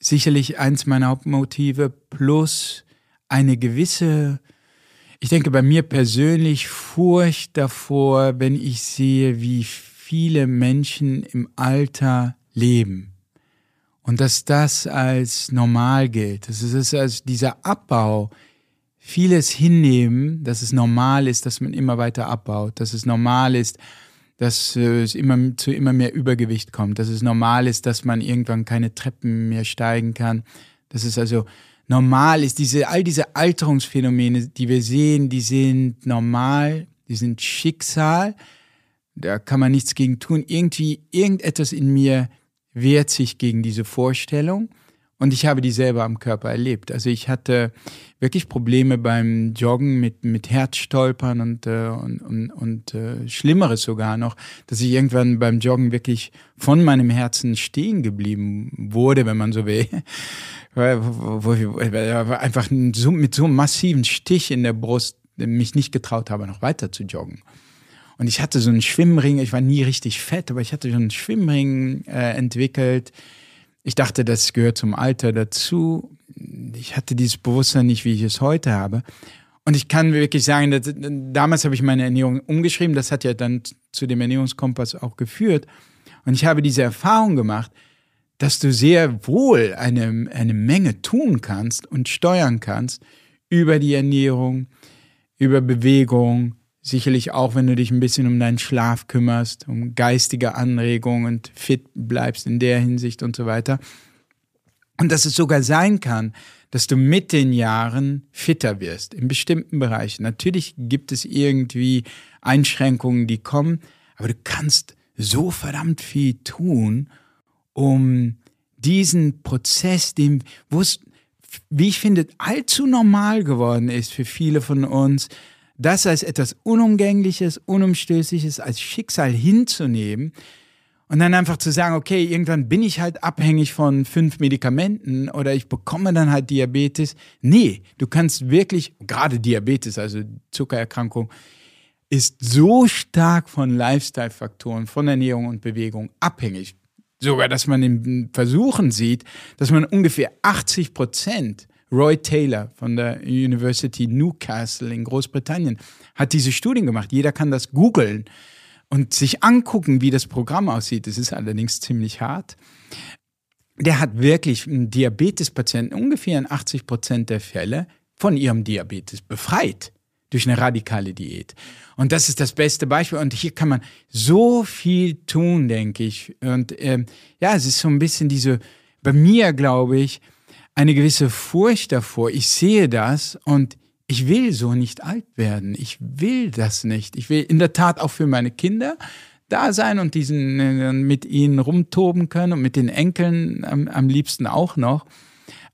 sicherlich eins meiner Hauptmotive plus eine gewisse, ich denke bei mir persönlich Furcht davor, wenn ich sehe, wie viele Menschen im Alter leben. Und dass das als normal gilt. Das ist also dieser Abbau vieles hinnehmen, dass es normal ist, dass man immer weiter abbaut, dass es normal ist, dass es immer zu immer mehr Übergewicht kommt, dass es normal ist, dass man irgendwann keine Treppen mehr steigen kann, dass es also normal ist, diese, all diese Alterungsphänomene, die wir sehen, die sind normal, die sind Schicksal, da kann man nichts gegen tun. Irgendwie, irgendetwas in mir wehrt sich gegen diese Vorstellung. Und ich habe die selber am Körper erlebt. Also ich hatte wirklich Probleme beim Joggen mit, mit Herzstolpern und, äh, und, und, und äh, Schlimmeres sogar noch, dass ich irgendwann beim Joggen wirklich von meinem Herzen stehen geblieben wurde, wenn man so will. wo, wo, wo, einfach so, mit so einem massiven Stich in der Brust mich nicht getraut habe, noch weiter zu joggen. Und ich hatte so einen Schwimmring, ich war nie richtig fett, aber ich hatte so einen Schwimmring äh, entwickelt, ich dachte, das gehört zum Alter dazu. Ich hatte dieses Bewusstsein nicht, wie ich es heute habe. Und ich kann wirklich sagen, dass, damals habe ich meine Ernährung umgeschrieben. Das hat ja dann zu dem Ernährungskompass auch geführt. Und ich habe diese Erfahrung gemacht, dass du sehr wohl eine, eine Menge tun kannst und steuern kannst über die Ernährung, über Bewegung, sicherlich auch, wenn du dich ein bisschen um deinen Schlaf kümmerst, um geistige Anregungen und fit bleibst in der Hinsicht und so weiter. Und dass es sogar sein kann, dass du mit den Jahren fitter wirst in bestimmten Bereichen. Natürlich gibt es irgendwie Einschränkungen, die kommen, aber du kannst so verdammt viel tun, um diesen Prozess, dem, wo es, wie ich finde, allzu normal geworden ist für viele von uns, das als etwas Unumgängliches, Unumstößliches, als Schicksal hinzunehmen, und dann einfach zu sagen, okay, irgendwann bin ich halt abhängig von fünf Medikamenten oder ich bekomme dann halt Diabetes. Nee, du kannst wirklich, gerade Diabetes, also Zuckererkrankung, ist so stark von Lifestyle-Faktoren, von Ernährung und Bewegung abhängig. Sogar, dass man in Versuchen sieht, dass man ungefähr 80 Prozent, Roy Taylor von der University Newcastle in Großbritannien hat diese Studien gemacht. Jeder kann das googeln und sich angucken, wie das Programm aussieht. Das ist allerdings ziemlich hart. Der hat wirklich einen Diabetespatienten ungefähr in 80 Prozent der Fälle von ihrem Diabetes befreit durch eine radikale Diät. Und das ist das beste Beispiel. Und hier kann man so viel tun, denke ich. Und ähm, ja, es ist so ein bisschen diese, bei mir glaube ich, eine gewisse Furcht davor. Ich sehe das und ich will so nicht alt werden. Ich will das nicht. Ich will in der Tat auch für meine Kinder da sein und diesen äh, mit ihnen rumtoben können und mit den Enkeln am, am liebsten auch noch.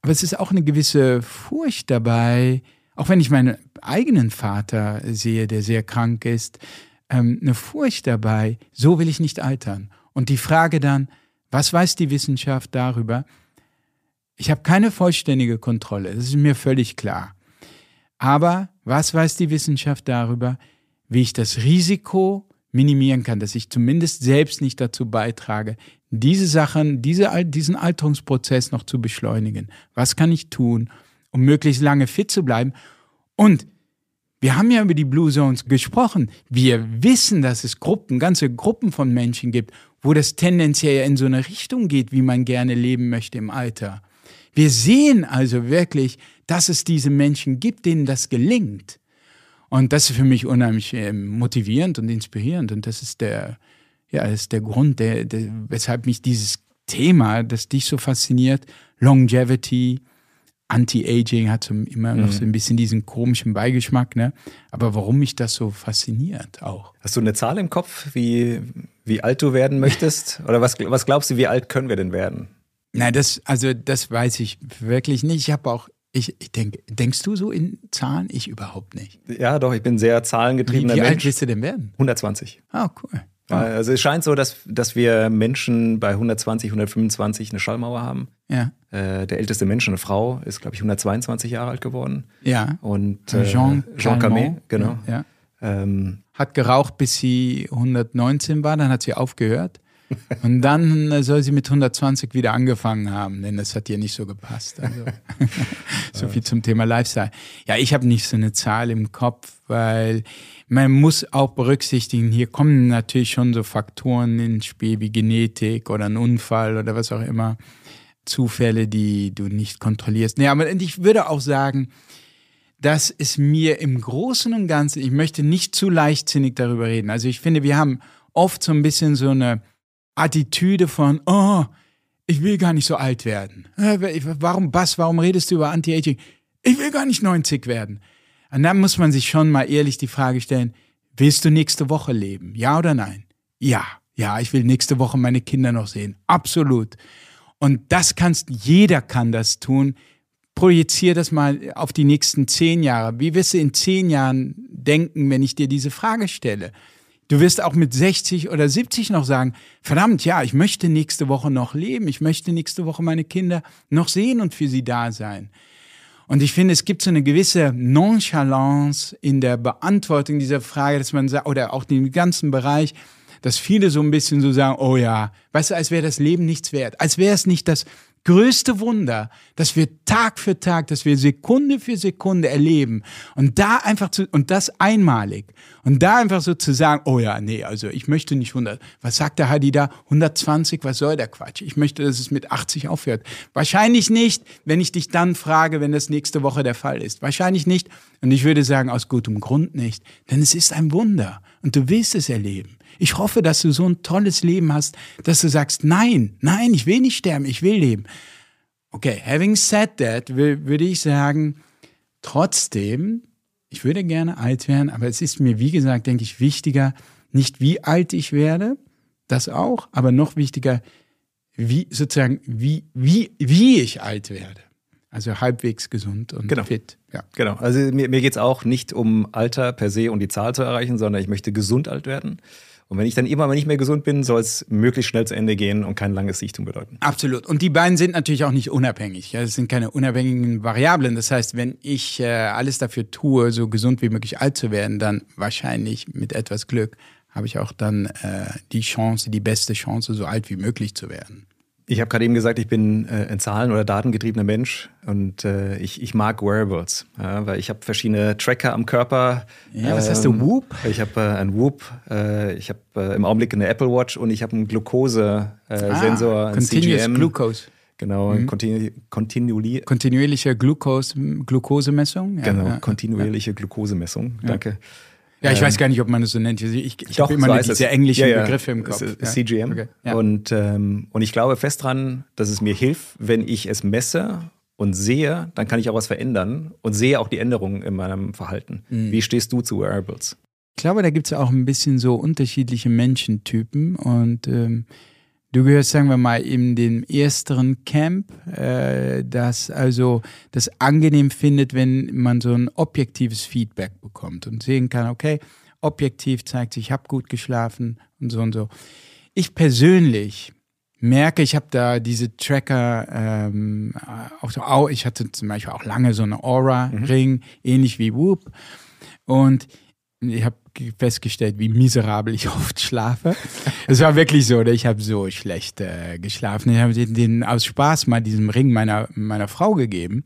Aber es ist auch eine gewisse Furcht dabei, auch wenn ich meinen eigenen Vater sehe, der sehr krank ist, ähm, eine Furcht dabei, so will ich nicht altern. Und die Frage dann, was weiß die Wissenschaft darüber? Ich habe keine vollständige Kontrolle, das ist mir völlig klar. Aber was weiß die Wissenschaft darüber, wie ich das Risiko minimieren kann, dass ich zumindest selbst nicht dazu beitrage, diese Sachen, diese, diesen Alterungsprozess noch zu beschleunigen? Was kann ich tun, um möglichst lange fit zu bleiben? Und wir haben ja über die Blue Zones gesprochen. Wir wissen, dass es Gruppen, ganze Gruppen von Menschen gibt, wo das tendenziell in so eine Richtung geht, wie man gerne leben möchte im Alter. Wir sehen also wirklich, dass es diese Menschen gibt, denen das gelingt. Und das ist für mich unheimlich ähm, motivierend und inspirierend. Und das ist der, ja, ist der Grund, der, der, weshalb mich dieses Thema, das dich so fasziniert, Longevity, Anti-Aging hat so immer noch so mhm. ein bisschen diesen komischen Beigeschmack, ne? Aber warum mich das so fasziniert auch. Hast du eine Zahl im Kopf, wie, wie alt du werden möchtest? Oder was, was glaubst du, wie alt können wir denn werden? Nein, das, also das weiß ich wirklich nicht. Ich habe auch ich, ich denke, denkst du so in Zahlen? Ich überhaupt nicht. Ja, doch, ich bin sehr zahlengetriebener Wie, wie Mensch. alt willst du denn werden? 120. Ah, cool. Ja. Also es scheint so, dass, dass wir Menschen bei 120, 125 eine Schallmauer haben. Ja. Äh, der älteste Mensch, eine Frau, ist, glaube ich, 122 Jahre alt geworden. Ja. Und äh, Jean, Jean Camet, genau. Ja. Ähm, hat geraucht, bis sie 119 war, dann hat sie aufgehört. Und dann äh, soll sie mit 120 wieder angefangen haben, denn das hat ihr nicht so gepasst. Also, so viel zum Thema Lifestyle. Ja, ich habe nicht so eine Zahl im Kopf, weil man muss auch berücksichtigen, hier kommen natürlich schon so Faktoren ins Spiel wie Genetik oder ein Unfall oder was auch immer. Zufälle, die du nicht kontrollierst. Nee, aber ich würde auch sagen, dass es mir im Großen und Ganzen, ich möchte nicht zu leichtsinnig darüber reden. Also ich finde, wir haben oft so ein bisschen so eine Attitüde von, oh, ich will gar nicht so alt werden. Äh, warum, was, warum redest du über Anti-Aging? Ich will gar nicht 90 werden. Und dann muss man sich schon mal ehrlich die Frage stellen, willst du nächste Woche leben? Ja oder nein? Ja, ja, ich will nächste Woche meine Kinder noch sehen. Absolut. Und das kannst, jeder kann das tun. Projizier das mal auf die nächsten zehn Jahre. Wie wirst du in zehn Jahren denken, wenn ich dir diese Frage stelle? Du wirst auch mit 60 oder 70 noch sagen, verdammt, ja, ich möchte nächste Woche noch leben, ich möchte nächste Woche meine Kinder noch sehen und für sie da sein. Und ich finde, es gibt so eine gewisse Nonchalance in der Beantwortung dieser Frage, dass man sagt, oder auch den ganzen Bereich, dass viele so ein bisschen so sagen, oh ja, weißt du, als wäre das Leben nichts wert, als wäre es nicht das größte Wunder, dass wir Tag für Tag, dass wir Sekunde für Sekunde erleben und da einfach zu, und das einmalig und da einfach so zu sagen, oh ja, nee, also ich möchte nicht 100, was sagt der Hadi da, 120, was soll der Quatsch? Ich möchte, dass es mit 80 aufhört. Wahrscheinlich nicht, wenn ich dich dann frage, wenn das nächste Woche der Fall ist. Wahrscheinlich nicht und ich würde sagen, aus gutem Grund nicht, denn es ist ein Wunder und du willst es erleben. Ich hoffe, dass du so ein tolles Leben hast, dass du sagst, nein, nein, ich will nicht sterben, ich will leben. Okay, having said that, würde ich sagen, trotzdem, ich würde gerne alt werden, aber es ist mir, wie gesagt, denke ich, wichtiger, nicht wie alt ich werde, das auch, aber noch wichtiger, wie sozusagen, wie, wie, wie ich alt werde. Also halbwegs gesund und genau. fit. Ja. Genau. Also mir, mir geht es auch nicht um Alter per se und die Zahl zu erreichen, sondern ich möchte gesund alt werden. Und wenn ich dann immer mal nicht mehr gesund bin, soll es möglichst schnell zu Ende gehen und kein langes Sichtung bedeuten. Absolut. Und die beiden sind natürlich auch nicht unabhängig. Es sind keine unabhängigen Variablen. Das heißt, wenn ich äh, alles dafür tue, so gesund wie möglich alt zu werden, dann wahrscheinlich mit etwas Glück habe ich auch dann äh, die Chance, die beste Chance, so alt wie möglich zu werden. Ich habe gerade eben gesagt, ich bin äh, ein Zahlen- oder datengetriebener Mensch und äh, ich, ich mag Wearables, ja, weil ich habe verschiedene Tracker am Körper. Ja, was ähm, hast du, Whoop? Ich habe äh, einen Whoop, äh, ich habe äh, im Augenblick eine Apple Watch und ich habe einen Glukose-Sensor, ah, Continuous CGM. Glucose. Genau, mhm. kontinu kontinuierliche kontinuierliche Glukose, Glukosemessung. Ja, genau, kontinuierliche ja. Glukosemessung. Danke. Ja, ich ähm, weiß gar nicht, ob man das so nennt. Ich, ich, habe immer so diese es. englischen ja, ja. Begriffe im Kopf. Ja. CGM. Okay. Und, ähm, und ich glaube fest dran, dass es mir hilft, wenn ich es messe und sehe, dann kann ich auch was verändern und sehe auch die Änderungen in meinem Verhalten. Mhm. Wie stehst du zu Wearables? Ich glaube, da gibt es auch ein bisschen so unterschiedliche Menschentypen und ähm, Du gehörst, sagen wir mal, in dem ersteren Camp, äh, das also das angenehm findet, wenn man so ein objektives Feedback bekommt und sehen kann, okay, objektiv zeigt sich, ich habe gut geschlafen und so und so. Ich persönlich merke, ich habe da diese Tracker, ähm, auch so, ich hatte zum Beispiel auch lange so eine Aura-Ring, mhm. ähnlich wie Whoop. Und ich habe festgestellt, wie miserabel ich oft schlafe. Es war wirklich so, ich habe so schlecht äh, geschlafen. Ich habe den, den, aus Spaß mal diesem Ring meiner, meiner Frau gegeben.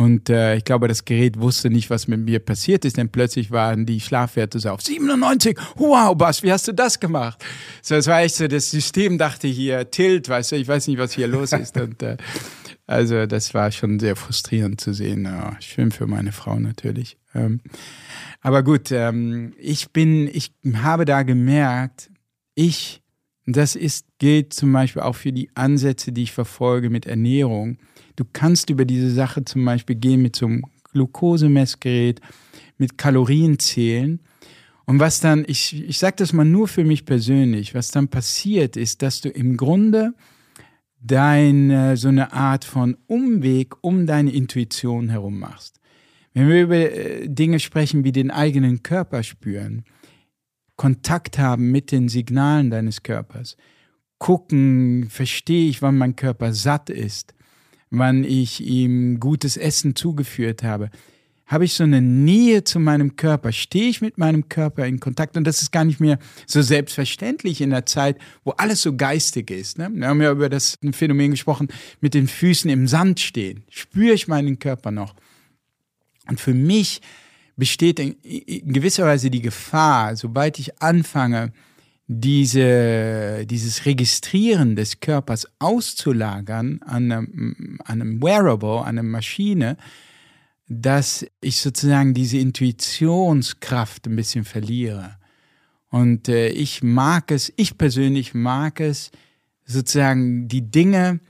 Und äh, ich glaube, das Gerät wusste nicht, was mit mir passiert ist, denn plötzlich waren die Schlafwerte so auf 97. Wow, Bas, wie hast du das gemacht? So, es war echt so, das System dachte hier, Tilt, weißt du, ich weiß nicht, was hier los ist. Und, äh, also, das war schon sehr frustrierend zu sehen. Ja, schön für meine Frau natürlich. Ähm, aber gut, ähm, ich bin, ich habe da gemerkt, ich, das ist, gilt zum Beispiel auch für die Ansätze, die ich verfolge mit Ernährung. Du kannst über diese Sache zum Beispiel gehen mit so einem Glukosemessgerät, mit Kalorien zählen. Und was dann, ich, ich sage das mal nur für mich persönlich, was dann passiert ist, dass du im Grunde deine, so eine Art von Umweg um deine Intuition herum machst. Wenn wir über äh, Dinge sprechen wie den eigenen Körper spüren, Kontakt haben mit den Signalen deines Körpers, gucken, verstehe ich, wann mein Körper satt ist, wann ich ihm gutes Essen zugeführt habe, habe ich so eine Nähe zu meinem Körper, stehe ich mit meinem Körper in Kontakt und das ist gar nicht mehr so selbstverständlich in der Zeit, wo alles so geistig ist. Ne? Wir haben ja über das Phänomen gesprochen, mit den Füßen im Sand stehen. Spüre ich meinen Körper noch? Und für mich besteht in, gewisser Weise die Gefahr, sobald ich anfange, diese, dieses Registrieren des Körpers auszulagern an einem, an einem Wearable, an einer Maschine, dass ich sozusagen diese Intuitionskraft ein bisschen verliere. Und äh, ich mag es, ich persönlich mag es, sozusagen die Dinge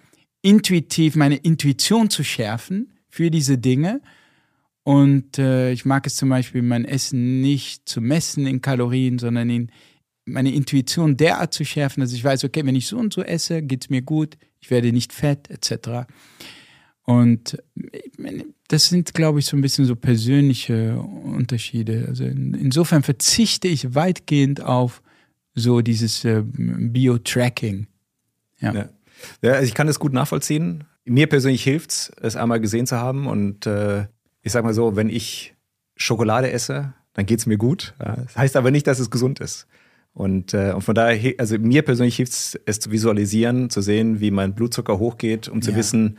intuitiv, meine Intuition zu schärfen für diese Dinge und äh, ich mag es zum Beispiel, mein Essen nicht zu messen in Kalorien, sondern in meine Intuition derart zu schärfen, dass ich weiß, okay, wenn ich so und so esse, geht es mir gut, ich werde nicht fett, etc. Und das sind, glaube ich, so ein bisschen so persönliche Unterschiede. Also in, insofern verzichte ich weitgehend auf so dieses äh, Bio-Tracking. Ja. ja. ja. also ich kann das gut nachvollziehen. Mir persönlich hilft es, es einmal gesehen zu haben und äh, ich sag mal so, wenn ich Schokolade esse, dann geht es mir gut. Das heißt aber nicht, dass es gesund ist. Und, äh, und von daher, also mir persönlich hilft es, es zu visualisieren, zu sehen, wie mein Blutzucker hochgeht, um zu Ja. wissen,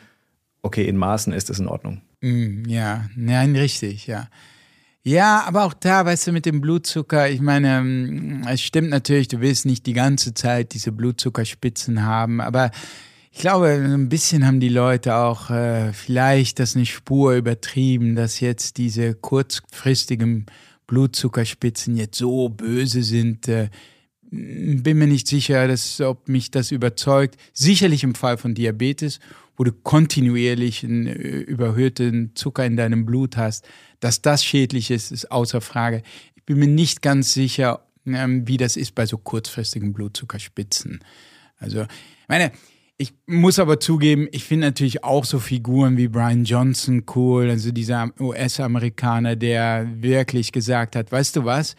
okay, in Maßen ist es in Ordnung. Mm, ja, nein, richtig, ja. Ja, aber auch da, weißt du, mit dem Blutzucker, ich meine, mm, es stimmt natürlich, du willst nicht die ganze Zeit diese Blutzuckerspitzen haben, aber ich glaube, ein bisschen haben die Leute auch äh, vielleicht das eine Spur übertrieben, dass jetzt diese kurzfristigen Blutzuckerspitzen jetzt so böse sind. Äh, bin mir nicht sicher, dass, ob mich das überzeugt. Sicherlich im Fall von Diabetes, wo du kontinuierlich einen äh, überhöhten Zucker in deinem Blut hast, dass das schädlich ist, ist außer Frage. Ich bin mir nicht ganz sicher, ähm, wie das ist bei so kurzfristigen Blutzuckerspitzen. Also, meine, ich muss aber zugeben, ich finde natürlich auch so Figuren wie Brian Johnson cool, also dieser US-Amerikaner, der wirklich gesagt hat, weißt du was,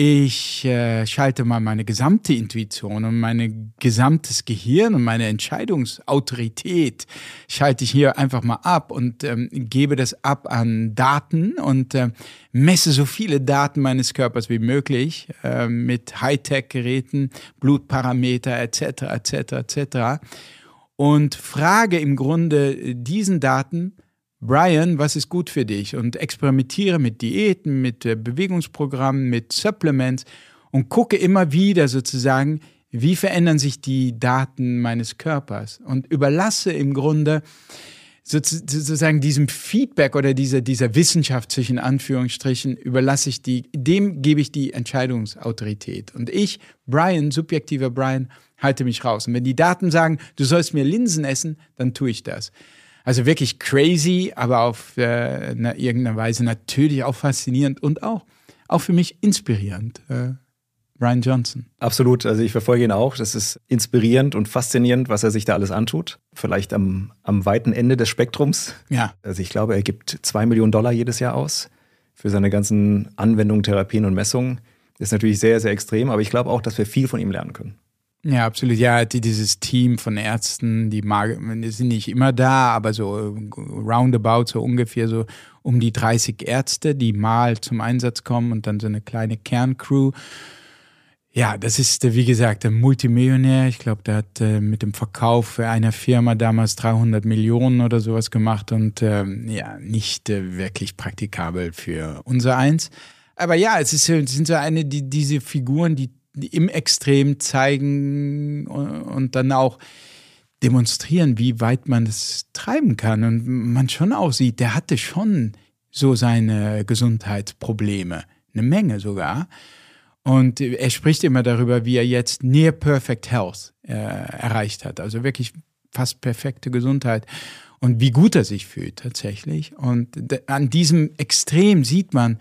ich äh, schalte mal meine gesamte Intuition und mein gesamtes Gehirn und meine Entscheidungsautorität schalte ich hier einfach mal ab und ähm, gebe das ab an Daten und äh, messe so viele Daten meines Körpers wie möglich äh, mit Hightech-Geräten, Blutparameter etc. etc. etc. Und frage im Grunde diesen Daten, Brian, was ist gut für dich? Und experimentiere mit Diäten, mit äh, Bewegungsprogrammen, mit Supplements und gucke immer wieder sozusagen, wie verändern sich die Daten meines Körpers und überlasse im Grunde sozusagen diesem Feedback oder dieser, dieser Wissenschaft zwischen Anführungsstrichen überlasse ich die, dem gebe ich die Entscheidungsautorität. Und ich, Brian, subjektiver Brian, halte mich raus. Und wenn die Daten sagen, du sollst mir Linsen essen, dann tue ich das. Also wirklich crazy, aber auf äh, eine, irgendeine Weise natürlich auch faszinierend und auch, auch für mich inspirierend. Äh, Brian Johnson. Absolut, also ich verfolge ihn auch. Das ist inspirierend und faszinierend, was er sich da alles antut. Vielleicht am, am weiten Ende des Spektrums. Ja. Also ich glaube, er gibt zwei Millionen Dollar jedes Jahr aus für seine ganzen Anwendungen, Therapien und Messungen. Das ist natürlich sehr, sehr extrem, aber ich glaube auch, dass wir viel von ihm lernen können. Ja, absolut. Ja, die, dieses Team von Ärzten, die, mag, sind nicht immer da, aber so roundabout, so ungefähr so um die 30 Ärzte, die mal zum Einsatz kommen und dann so eine kleine Kerncrew. Ja, das ist, äh, wie gesagt, ein Multimillionär. Ich glaube, der hat äh, mit dem Verkauf einer Firma damals 300 Millionen oder sowas gemacht und ähm, ja, nicht äh, wirklich praktikabel für unser Eins. Aber ja, es, ist, es sind so eine, die, diese Figuren, die im Extrem zeigen und, und dann auch demonstrieren, wie weit man das treiben kann. Und man schon auch sieht, der hatte schon so seine Gesundheitsprobleme. Eine Menge sogar. Und er spricht immer darüber, wie er jetzt Near Perfect Health äh, erreicht hat. Also wirklich fast perfekte Gesundheit. Und wie gut er sich fühlt tatsächlich. Und an diesem Extrem sieht man,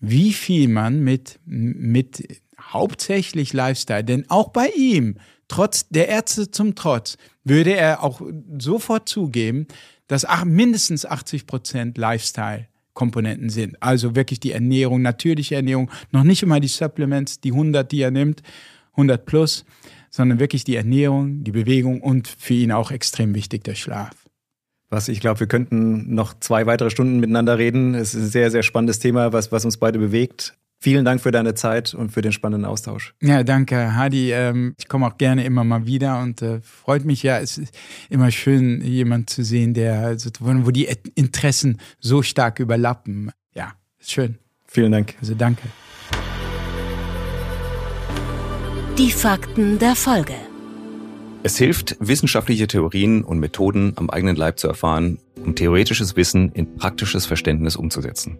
wie viel man mit, mit hauptsächlich Lifestyle, denn auch bei ihm, trotz der Ärzte zum Trotz, würde er auch sofort zugeben, dass mindestens 80 Prozent Lifestyle Komponenten sind. Also wirklich die Ernährung, natürliche Ernährung, noch nicht immer die Supplements, die 100, die er nimmt, 100 plus, sondern wirklich die Ernährung, die Bewegung und für ihn auch extrem wichtig der Schlaf. Was ich glaube, wir könnten noch zwei weitere Stunden miteinander reden. Es ist ein sehr, sehr spannendes Thema, was, was uns beide bewegt. Vielen Dank für deine Zeit und für den spannenden Austausch. Ja, danke, Hadi. Ähm, ich komme auch gerne immer mal wieder und äh, freut mich ja. Es ist immer schön, jemand zu sehen, der, also, wo die Interessen so stark überlappen. Ja, ist schön. Vielen Dank. Also danke. Die Fakten der Folge. Es hilft, wissenschaftliche Theorien und Methoden am eigenen Leib zu erfahren, um theoretisches Wissen in praktisches Verständnis umzusetzen.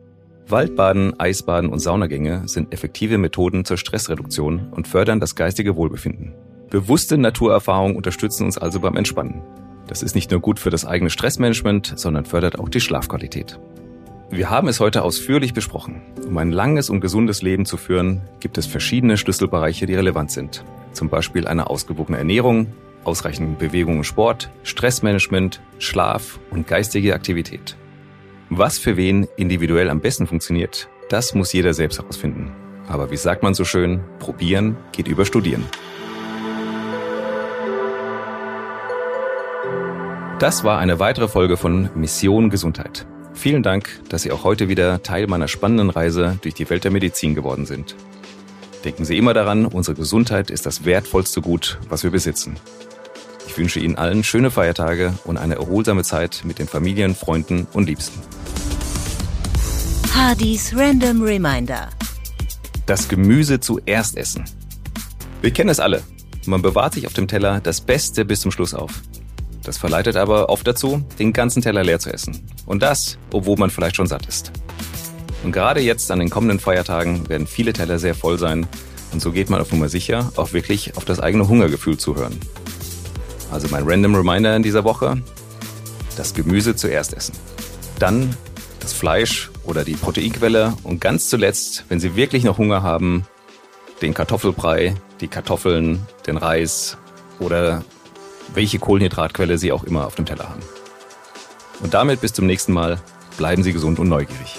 Waldbaden, Eisbaden und Saunagänge sind effektive Methoden zur Stressreduktion und fördern das geistige Wohlbefinden. Bewusste Naturerfahrungen unterstützen uns also beim Entspannen. Das ist nicht nur gut für das eigene Stressmanagement, sondern fördert auch die Schlafqualität. Wir haben es heute ausführlich besprochen. Um ein langes und gesundes Leben zu führen, gibt es verschiedene Schlüsselbereiche, die relevant sind. Zum Beispiel eine ausgewogene Ernährung, ausreichend Bewegung und Sport, Stressmanagement, Schlaf und geistige Aktivität. Was für wen individuell am besten funktioniert, das muss jeder selbst herausfinden. Aber wie sagt man so schön, probieren geht über studieren. Das war eine weitere Folge von Mission Gesundheit. Vielen Dank, dass Sie auch heute wieder Teil meiner spannenden Reise durch die Welt der Medizin geworden sind. Denken Sie immer daran, unsere Gesundheit ist das wertvollste Gut, was wir besitzen. Ich wünsche Ihnen allen schöne Feiertage und eine erholsame Zeit mit den Familien, Freunden und Liebsten. Hardys Random Reminder. Das Gemüse zuerst essen. Wir kennen es alle. Man bewahrt sich auf dem Teller das Beste bis zum Schluss auf. Das verleitet aber oft dazu, den ganzen Teller leer zu essen. Und das, obwohl man vielleicht schon satt ist. Und gerade jetzt an den kommenden Feiertagen werden viele Teller sehr voll sein. Und so geht man auf Nummer sicher auch wirklich auf das eigene Hungergefühl zu hören. Also mein Random Reminder in dieser Woche, das Gemüse zuerst essen. Dann das Fleisch oder die Proteinquelle und ganz zuletzt, wenn Sie wirklich noch Hunger haben, den Kartoffelbrei, die Kartoffeln, den Reis oder welche Kohlenhydratquelle Sie auch immer auf dem Teller haben. Und damit bis zum nächsten Mal. Bleiben Sie gesund und neugierig.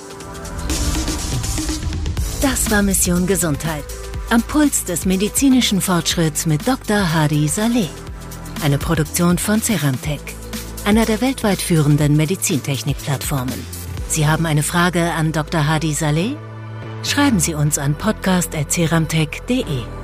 Das war Mission Gesundheit. Am Puls des medizinischen Fortschritts mit Dr. Hadi Saleh. Eine Produktion von Ceramtech, einer der weltweit führenden Medizintechnik-Plattformen. Sie haben eine Frage an Dr. Hadi Saleh? Schreiben Sie uns an podcast.ceramtech.de.